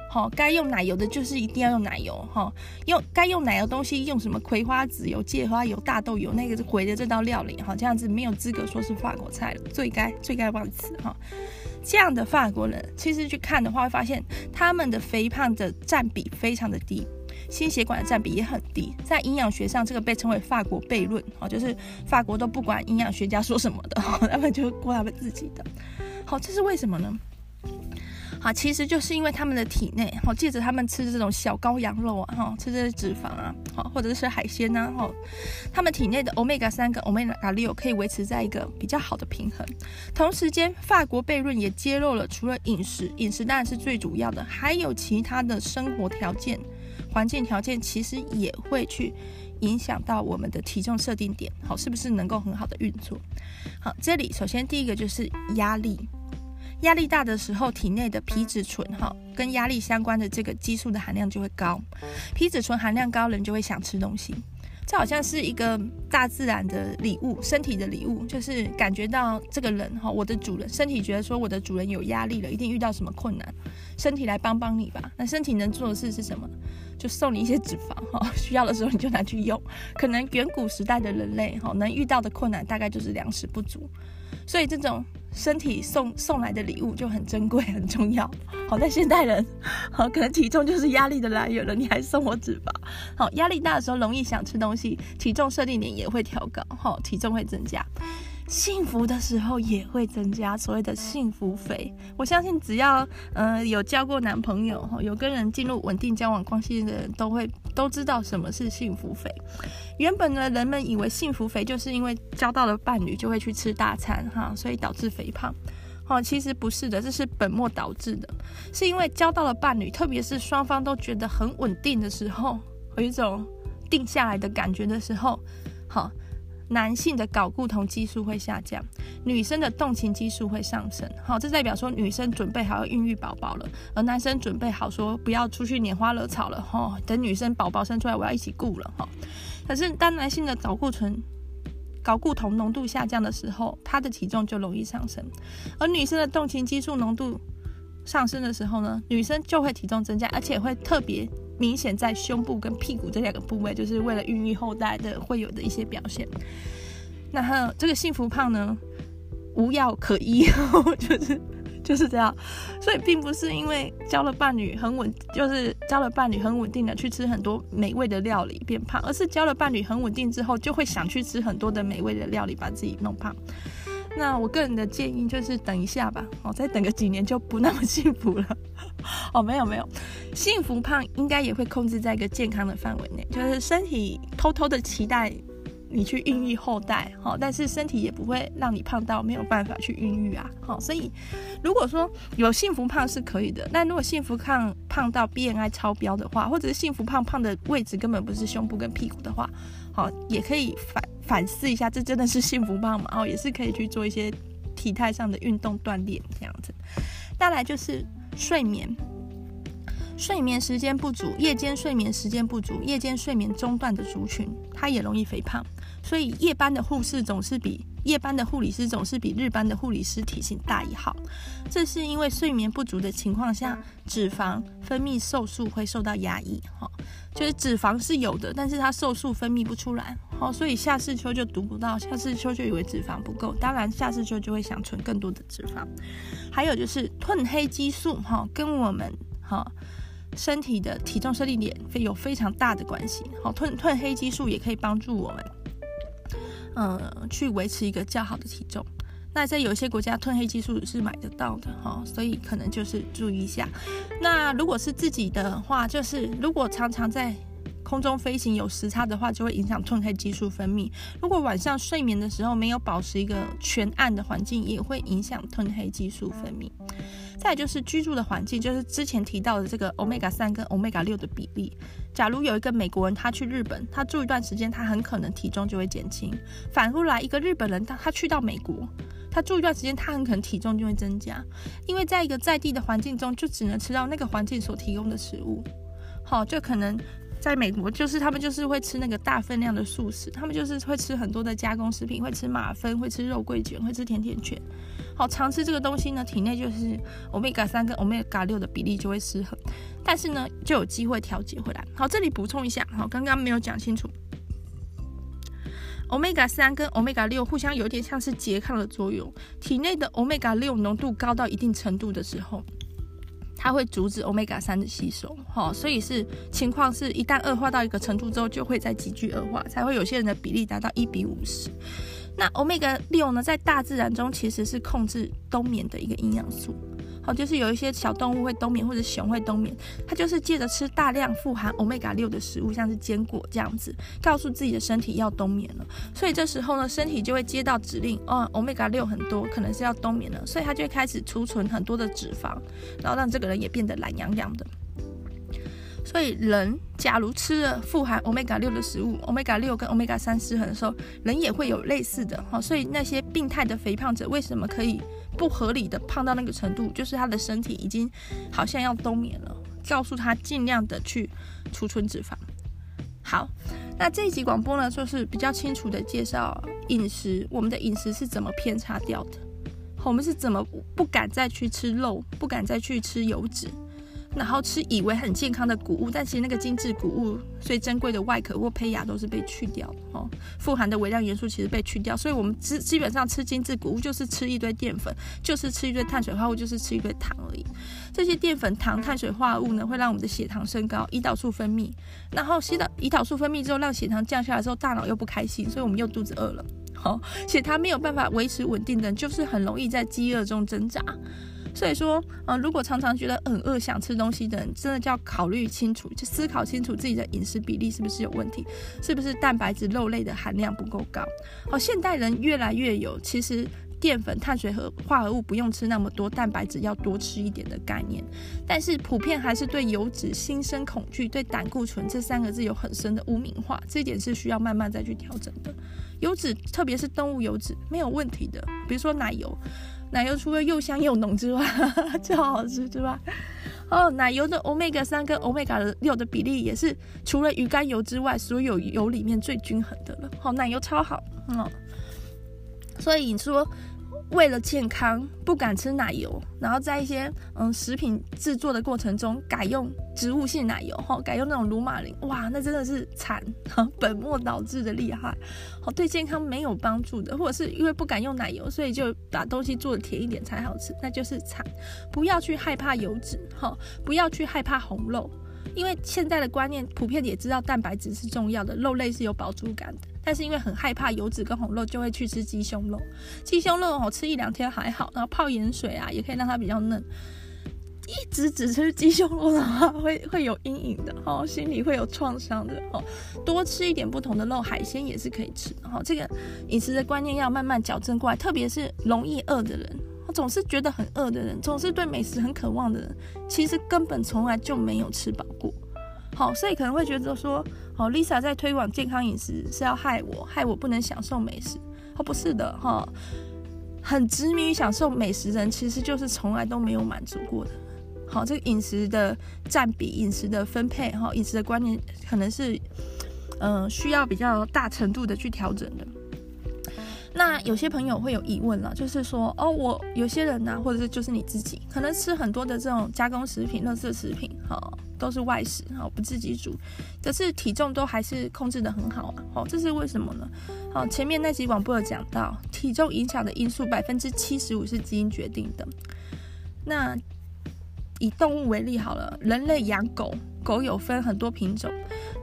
好，该用奶油的就是一定要用奶油，哈，用该用奶油东西用什么葵花籽油、芥花油、大豆油，那个是毁的这道料理，哈，这样子没有资格说是法国菜了，罪该罪该万死，哈。这样的法国人其实去看的话，会发现他们的肥胖的占比非常的低。心血管的占比也很低，在营养学上，这个被称为法国悖论，哦，就是法国都不管营养学家说什么的，他们就过他们自己的。好，这是为什么呢？好，其实就是因为他们的体内，好，借着他们吃这种小羔羊肉啊，哈，吃这些脂肪啊，好，或者是吃海鲜呐，哈，他们体内的 Omega 三跟 Omega 六可以维持在一个比较好的平衡。同时间，法国悖论也揭露了，除了饮食，饮食当然是最主要的，还有其他的生活条件。环境条件其实也会去影响到我们的体重设定点，好，是不是能够很好的运作？好，这里首先第一个就是压力，压力大的时候，体内的皮质醇，哈，跟压力相关的这个激素的含量就会高，皮质醇含量高，人就会想吃东西，这好像是一个大自然的礼物，身体的礼物，就是感觉到这个人哈，我的主人身体觉得说我的主人有压力了，一定遇到什么困难，身体来帮帮你吧。那身体能做的事是什么？就送你一些脂肪哈，需要的时候你就拿去用。可能远古时代的人类哈，能遇到的困难大概就是粮食不足，所以这种。身体送送来的礼物就很珍贵很重要，好，在现代人，好，可能体重就是压力的来源了，你还送我脂肪，好，压力大的时候容易想吃东西，体重设定点也会调高，好，体重会增加。幸福的时候也会增加，所谓的幸福肥。我相信只要呃有交过男朋友，有跟人进入稳定交往关系的人都会都知道什么是幸福肥。原本呢，人们以为幸福肥就是因为交到了伴侣就会去吃大餐哈，所以导致肥胖。哦，其实不是的，这是本末倒置的，是因为交到了伴侣，特别是双方都觉得很稳定的时候，有一种定下来的感觉的时候，好。男性的睾固酮激素会下降，女生的动情激素会上升。好，这代表说女生准备好要孕育宝宝了，而男生准备好说不要出去拈花惹草了。哈，等女生宝宝生出来，我要一起顾了。哈，可是当男性的睾固醇、睾固酮浓度下降的时候，他的体重就容易上升，而女生的动情激素浓度上升的时候呢，女生就会体重增加，而且会特别。明显在胸部跟屁股这两个部位，就是为了孕育后代的会有的一些表现。那这个幸福胖呢，无药可医，就是就是这样。所以并不是因为交了伴侣很稳，就是交了伴侣很稳定的去吃很多美味的料理变胖，而是交了伴侣很稳定之后，就会想去吃很多的美味的料理，把自己弄胖。那我个人的建议就是等一下吧，哦，再等个几年就不那么幸福了。哦，没有没有，幸福胖应该也会控制在一个健康的范围内，就是身体偷偷的期待你去孕育后代，好，但是身体也不会让你胖到没有办法去孕育啊，好，所以如果说有幸福胖是可以的，但如果幸福胖胖到 BMI 超标的话，或者是幸福胖胖的位置根本不是胸部跟屁股的话，好，也可以反反思一下，这真的是幸福棒吗？哦，也是可以去做一些体态上的运动锻炼这样子。再来就是睡眠，睡眠时间不足，夜间睡眠时间不足，夜间睡眠中断的族群，它也容易肥胖。所以夜班的护士总是比夜班的护理师总是比日班的护理师体型大一号，这是因为睡眠不足的情况下，脂肪分泌瘦素会受到压抑。哈，就是脂肪是有的，但是它瘦素分泌不出来。好，所以夏视秋就读不到，夏视秋就以为脂肪不够，当然夏视秋就会想存更多的脂肪。还有就是褪黑激素，哈，跟我们哈身体的体重设定点会有非常大的关系。好，褪褪黑激素也可以帮助我们。嗯，去维持一个较好的体重。那在有些国家，褪黑激素是买得到的哈，所以可能就是注意一下。那如果是自己的话，就是如果常常在空中飞行有时差的话，就会影响褪黑激素分泌。如果晚上睡眠的时候没有保持一个全暗的环境，也会影响褪黑激素分泌。再就是居住的环境，就是之前提到的这个 Omega 三跟 Omega 六的比例。假如有一个美国人，他去日本，他住一段时间，他很可能体重就会减轻。反过来，一个日本人，他他去到美国，他住一段时间，他很可能体重就会增加，因为在一个在地的环境中，就只能吃到那个环境所提供的食物。好，就可能。在美国，就是他们就是会吃那个大分量的素食，他们就是会吃很多的加工食品，会吃马芬，会吃肉桂卷，会吃甜甜圈。好，常吃这个东西呢，体内就是 Omega 三跟 Omega 六的比例就会失衡，但是呢，就有机会调节回来。好，这里补充一下，好，刚刚没有讲清楚，Omega 三跟 Omega 六互相有点像是拮抗的作用，体内的 Omega 六浓度高到一定程度的时候。它会阻止欧米伽三的吸收，哈，所以是情况是一旦恶化到一个程度之后，就会再急剧恶化，才会有些人的比例达到一比五十。那欧米伽六呢，在大自然中其实是控制冬眠的一个营养素。好，就是有一些小动物会冬眠，或者熊会冬眠，它就是借着吃大量富含欧米伽六的食物，像是坚果这样子，告诉自己的身体要冬眠了。所以这时候呢，身体就会接到指令，哦，欧米伽六很多，可能是要冬眠了，所以它就会开始储存很多的脂肪，然后让这个人也变得懒洋洋的。所以人假如吃了富含欧米伽六的食物，欧米伽六跟欧米伽三失衡的时候，人也会有类似的。哈，所以那些病态的肥胖者为什么可以？不合理的胖到那个程度，就是他的身体已经好像要冬眠了，告诉他尽量的去储存脂肪。好，那这一集广播呢，就是比较清楚的介绍饮食，我们的饮食是怎么偏差掉的，我们是怎么不敢再去吃肉，不敢再去吃油脂。然后吃以为很健康的谷物，但其实那个精致谷物最珍贵的外壳或胚芽都是被去掉哦，富含的微量元素其实被去掉，所以我们基基本上吃精致谷物就是吃一堆淀粉，就是吃一堆碳水化合物，就是吃一堆糖而已。这些淀粉、糖、碳水化合物呢，会让我们的血糖升高，胰岛素分泌，然后胰岛胰岛素分泌之后，让血糖降下来之后，大脑又不开心，所以我们又肚子饿了。好，血糖没有办法维持稳定的，就是很容易在饥饿中挣扎。所以说，呃，如果常常觉得很饿、想吃东西的人，真的就要考虑清楚，就思考清楚自己的饮食比例是不是有问题，是不是蛋白质、肉类的含量不够高。好，现代人越来越有，其实淀粉、碳水和化合物不用吃那么多，蛋白质要多吃一点的概念。但是普遍还是对油脂心生恐惧，对胆固醇这三个字有很深的污名化，这一点是需要慢慢再去调整的。油脂，特别是动物油脂，没有问题的，比如说奶油。奶油除了又香又浓之外，超好吃之外，哦，奶油的欧米伽三跟欧米伽六的比例也是除了鱼肝油之外，所有油里面最均衡的了。好，奶油超好，嗯，所以你说。为了健康，不敢吃奶油，然后在一些嗯食品制作的过程中改用植物性奶油，哈，改用那种乳马林，哇，那真的是惨，本末倒置的厉害，好，对健康没有帮助的，或者是因为不敢用奶油，所以就把东西做的甜一点才好吃，那就是惨。不要去害怕油脂，哈，不要去害怕红肉，因为现在的观念普遍也知道蛋白质是重要的，肉类是有饱足感的。但是因为很害怕油脂跟红肉，就会去吃鸡胸肉。鸡胸肉哦，吃一两天还好，然后泡盐水啊，也可以让它比较嫩。一直只吃鸡胸肉的话，会会有阴影的哦，心里会有创伤的哦。多吃一点不同的肉，海鲜也是可以吃的哦。这个饮食的观念要慢慢矫正过来，特别是容易饿的人，总是觉得很饿的人，总是对美食很渴望的人，其实根本从来就没有吃饱过。好，所以可能会觉得说，哦，Lisa 在推广健康饮食是要害我，害我不能享受美食。哦，不是的，哈，很执迷于享受美食的人，其实就是从来都没有满足过的。好，这个饮食的占比、饮食的分配，哈，饮食的观念，可能是，嗯、需要比较大程度的去调整的。那有些朋友会有疑问了，就是说，哦，我有些人呢、啊，或者是就是你自己，可能吃很多的这种加工食品、垃圾食品，哈，都是外食，哈，不自己煮，可是体重都还是控制得很好啊，哦，这是为什么呢？好，前面那集广播有讲到，体重影响的因素百分之七十五是基因决定的。那以动物为例好了，人类养狗。狗有分很多品种，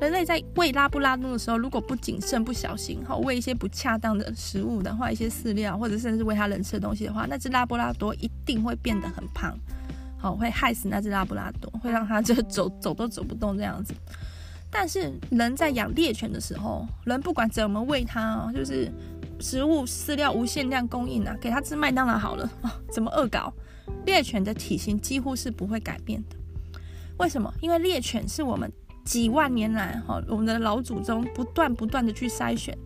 人类在喂拉布拉多的时候，如果不谨慎、不小心，哈，喂一些不恰当的食物的话，一些饲料或者甚至喂它人吃的东西的话，那只拉布拉多一定会变得很胖，好，会害死那只拉布拉多，会让它就走走都走不动这样子。但是人在养猎犬的时候，人不管怎么喂它，就是食物饲料无限量供应啊，给它吃麦当劳好了，怎么恶搞，猎犬的体型几乎是不会改变的。为什么？因为猎犬是我们几万年来哈，我们的老祖宗不断不断的去筛选，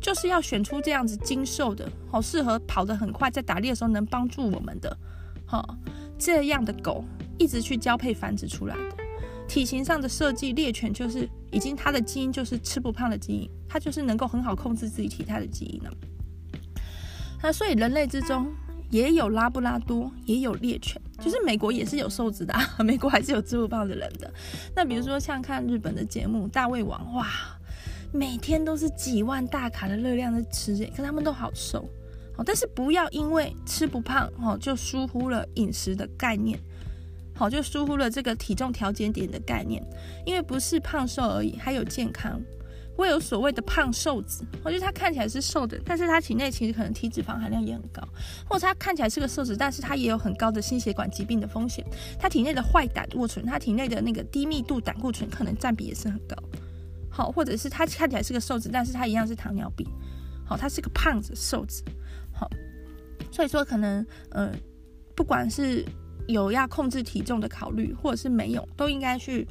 就是要选出这样子精瘦的，好适合跑得很快，在打猎的时候能帮助我们的，好这样的狗一直去交配繁殖出来的。体型上的设计，猎犬就是已经它的基因就是吃不胖的基因，它就是能够很好控制自己体态的基因了。那所以人类之中。也有拉布拉多，也有猎犬，就是美国也是有瘦子的，啊，美国还是有吃不胖的人的。那比如说像看日本的节目《大胃王》，哇，每天都是几万大卡的热量在吃，可他们都好瘦。好，但是不要因为吃不胖，哦，就疏忽了饮食的概念，好，就疏忽了这个体重调节点的概念，因为不是胖瘦而已，还有健康。会有所谓的胖瘦子，我觉得他看起来是瘦的，但是他体内其实可能体脂肪含量也很高，或者他看起来是个瘦子，但是他也有很高的心血管疾病的风险，他体内的坏胆固醇，他体内的那个低密度胆固醇可能占比也是很高，好，或者是他看起来是个瘦子，但是他一样是糖尿病，好，他是个胖子瘦子，好，所以说可能，嗯、呃，不管是有要控制体重的考虑，或者是没有，都应该去。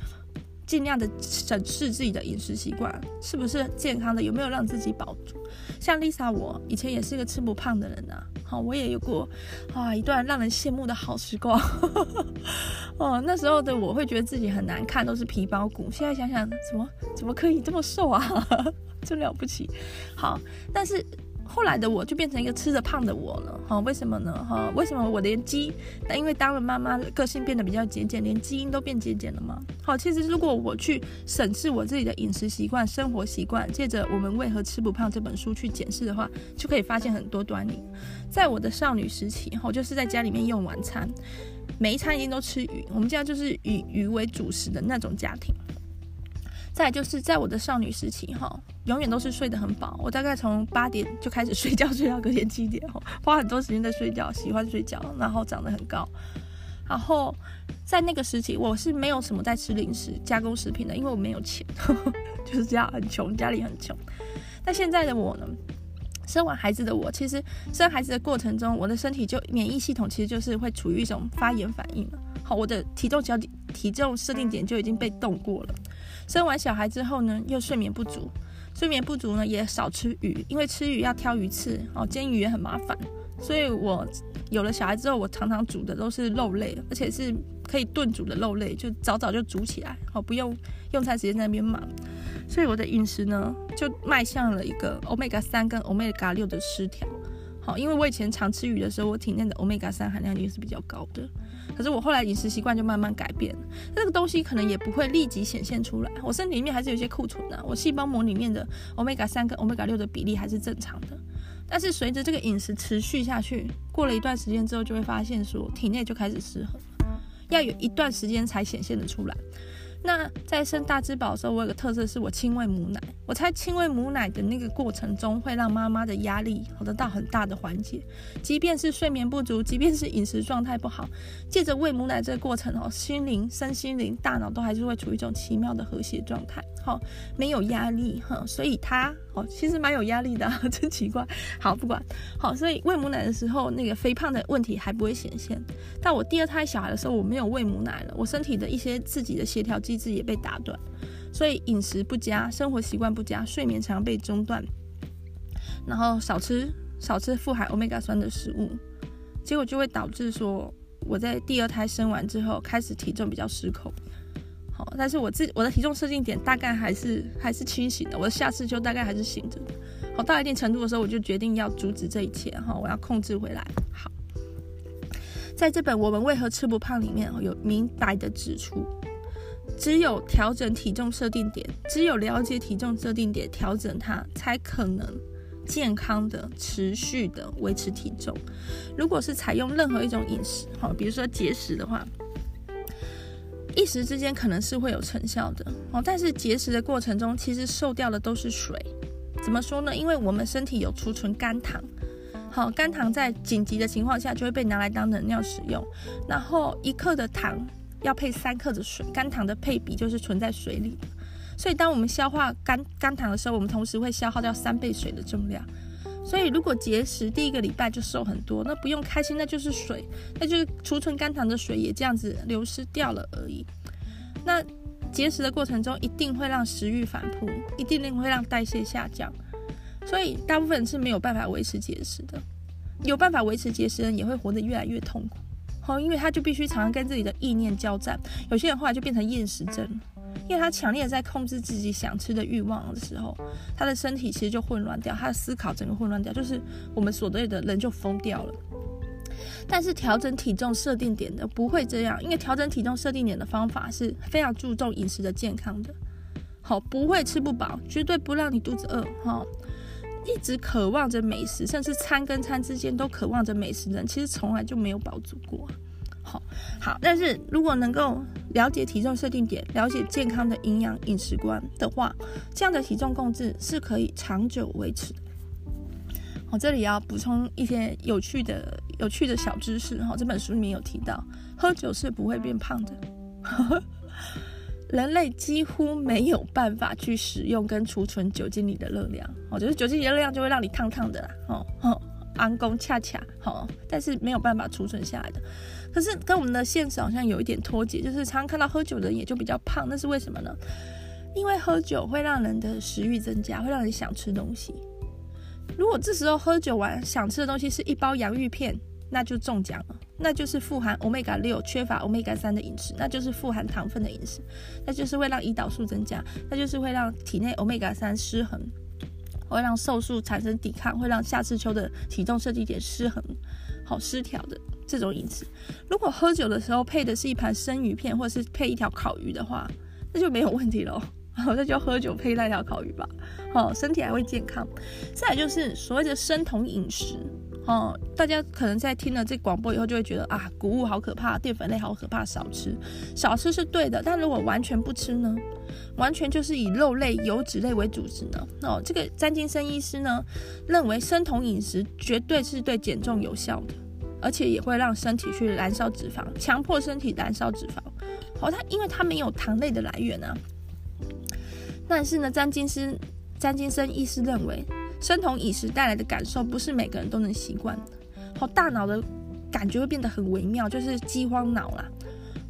尽量的审视自己的饮食习惯是不是健康的，有没有让自己饱足。像 Lisa，我以前也是个吃不胖的人啊，好，我也有过啊一段让人羡慕的好时光。哦，那时候的我会觉得自己很难看，都是皮包骨。现在想想，怎么怎么可以这么瘦啊？真了不起。好，但是。后来的我就变成一个吃着胖的我了，哈，为什么呢？哈，为什么我连基？那因为当了妈妈，个性变得比较节俭，连基因都变节俭了吗？好，其实如果我去审视我自己的饮食习惯、生活习惯，借着《我们为何吃不胖》这本书去检视的话，就可以发现很多端倪。在我的少女时期，哈，就是在家里面用晚餐，每一餐一定都吃鱼，我们家就是以鱼为主食的那种家庭。再就是在我的少女时期，哈，永远都是睡得很饱。我大概从八点就开始睡觉，睡到隔天七点，哈，花很多时间在睡觉，喜欢睡觉，然后长得很高。然后在那个时期，我是没有什么在吃零食、加工食品的，因为我没有钱，就是这样很穷，家里很穷。但现在的我呢，生完孩子的我，其实生孩子的过程中，我的身体就免疫系统其实就是会处于一种发炎反应了。好，我的体重焦点、体重设定点就已经被动过了。生完小孩之后呢，又睡眠不足，睡眠不足呢也少吃鱼，因为吃鱼要挑鱼刺，哦，煎鱼也很麻烦，所以我有了小孩之后，我常常煮的都是肉类，而且是可以炖煮的肉类，就早早就煮起来，好，不用用餐时间在那边忙，所以我的饮食呢就迈向了一个 Omega 三跟 Omega 六的失调，好，因为我以前常吃鱼的时候，我体内的 Omega 三含量也是比较高的。可是我后来饮食习惯就慢慢改变，那个东西可能也不会立即显现出来。我身体里面还是有些库存的，我细胞膜里面的 Omega 三跟 Omega 六的比例还是正常的。但是随着这个饮食持续下去，过了一段时间之后，就会发现说体内就开始失衡，要有一段时间才显现的出来。那在生大之宝的时候，我有个特色是我亲喂母奶。我猜亲喂母奶的那个过程中，会让妈妈的压力得到很大的缓解。即便是睡眠不足，即便是饮食状态不好，借着喂母奶这个过程哦，心灵、身心灵、大脑都还是会处于一种奇妙的和谐状态。好，没有压力哈，所以它哦，其实蛮有压力的，真奇怪。好，不管好，所以喂母奶的时候，那个肥胖的问题还不会显现。但我第二胎小孩的时候，我没有喂母奶了，我身体的一些自己的协调机制也被打断，所以饮食不佳，生活习惯不佳，睡眠常被中断，然后少吃少吃富含欧米伽酸的食物，结果就会导致说我在第二胎生完之后，开始体重比较失控。好，但是我自我的体重设定点大概还是还是清醒的，我的下次就大概还是醒着的。好，到一定程度的时候，我就决定要阻止这一切，哈，我要控制回来。好，在这本《我们为何吃不胖》里面，有明白的指出，只有调整体重设定点，只有了解体重设定点，调整它，才可能健康的、持续的维持体重。如果是采用任何一种饮食，好，比如说节食的话。一时之间可能是会有成效的哦，但是节食的过程中，其实瘦掉的都是水。怎么说呢？因为我们身体有储存肝糖，好，肝糖在紧急的情况下就会被拿来当能量使用。然后一克的糖要配三克的水，肝糖的配比就是存在水里。所以当我们消化肝肝糖的时候，我们同时会消耗掉三倍水的重量。所以，如果节食第一个礼拜就瘦很多，那不用开心，那就是水，那就是储存肝糖的水也这样子流失掉了而已。那节食的过程中，一定会让食欲反扑，一定会让代谢下降。所以，大部分人是没有办法维持节食的。有办法维持节食的人，也会活得越来越痛苦。好，因为他就必须常常跟自己的意念交战。有些人后来就变成厌食症。因为他强烈在控制自己想吃的欲望的时候，他的身体其实就混乱掉，他的思考整个混乱掉，就是我们所谓的人就疯掉了。但是调整体重设定点的不会这样，因为调整体重设定点的方法是非常注重饮食的健康的，好，不会吃不饱，绝对不让你肚子饿，哈，一直渴望着美食，甚至餐跟餐之间都渴望着美食的人，其实从来就没有饱足过。好，好，但是如果能够了解体重设定点，了解健康的营养饮食观的话，这样的体重控制是可以长久维持的。我这里要补充一些有趣的、有趣的小知识哈。这本书里面有提到，喝酒是不会变胖的，人类几乎没有办法去使用跟储存酒精里的热量。哦，就是酒精里的热量就会让你烫烫的啦。哦哦，安宫恰恰好，但是没有办法储存下来的。可是跟我们的现实好像有一点脱节，就是常常看到喝酒的人也就比较胖，那是为什么呢？因为喝酒会让人的食欲增加，会让人想吃东西。如果这时候喝酒完想吃的东西是一包洋芋片，那就中奖了，那就是富含欧米伽六、缺乏欧米伽三的饮食，那就是富含糖分的饮食，那就是会让胰岛素增加，那就是会让体内欧米伽三失衡，会让瘦素产生抵抗，会让夏至秋的体重设计点失衡，好失调的这种饮食。如果喝酒的时候配的是一盘生鱼片，或者是配一条烤鱼的话，那就没有问题喽。好，那就喝酒配那条烤鱼吧。好，身体还会健康。再来就是所谓的生酮饮食。哦，大家可能在听了这广播以后，就会觉得啊，谷物好可怕，淀粉类好可怕，少吃，少吃是对的。但如果完全不吃呢？完全就是以肉类、油脂类为主食呢？哦，这个詹金森医师呢，认为生酮饮食绝对是对减重有效的，而且也会让身体去燃烧脂肪，强迫身体燃烧脂肪。好，它因为它没有糖类的来源啊。但是呢，詹金斯詹金森医师认为，生酮饮食带来的感受不是每个人都能习惯的。好，大脑的感觉会变得很微妙，就是饥荒脑啦，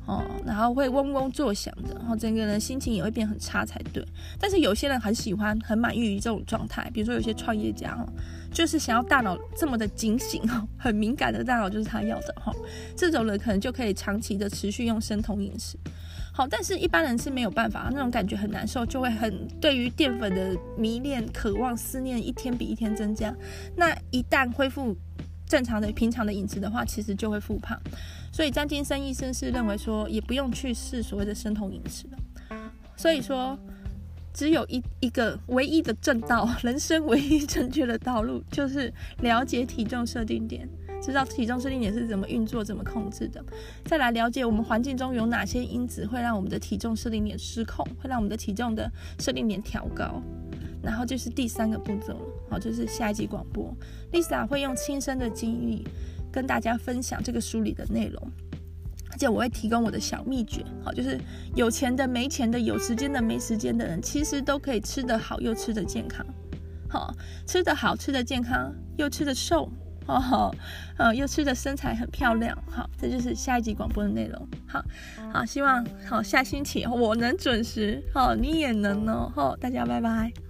哦，然后会嗡嗡作响的，然后整个人心情也会变很差才对。但是有些人很喜欢，很满意于这种状态，比如说有些创业家哈，就是想要大脑这么的警醒哈，很敏感的大脑就是他要的哈，这种人可能就可以长期的持续用生酮饮食。好，但是一般人是没有办法，那种感觉很难受，就会很对于淀粉的迷恋、渴望、思念，一天比一天增加。那一旦恢复正常的、平常的饮食的话，其实就会复胖。所以张金生医生是认为说，也不用去试所谓的生酮饮食了。所以说，只有一一个唯一的正道，人生唯一正确的道路，就是了解体重设定点。知道体重设定点是怎么运作、怎么控制的，再来了解我们环境中有哪些因子会让我们的体重设定点失控，会让我们的体重的设定点调高，然后就是第三个步骤了，好，就是下一集广播，Lisa 会用亲身的经历跟大家分享这个书里的内容，而且我会提供我的小秘诀，好，就是有钱的、没钱的、有时间的、没时间的人，其实都可以吃得好又吃得健康，好，吃得好、吃得健康又吃得瘦。哦，嗯，又吃的身材很漂亮，好，这就是下一集广播的内容，好，好，希望好下星期我能准时，好，你也能哦，好，大家拜拜。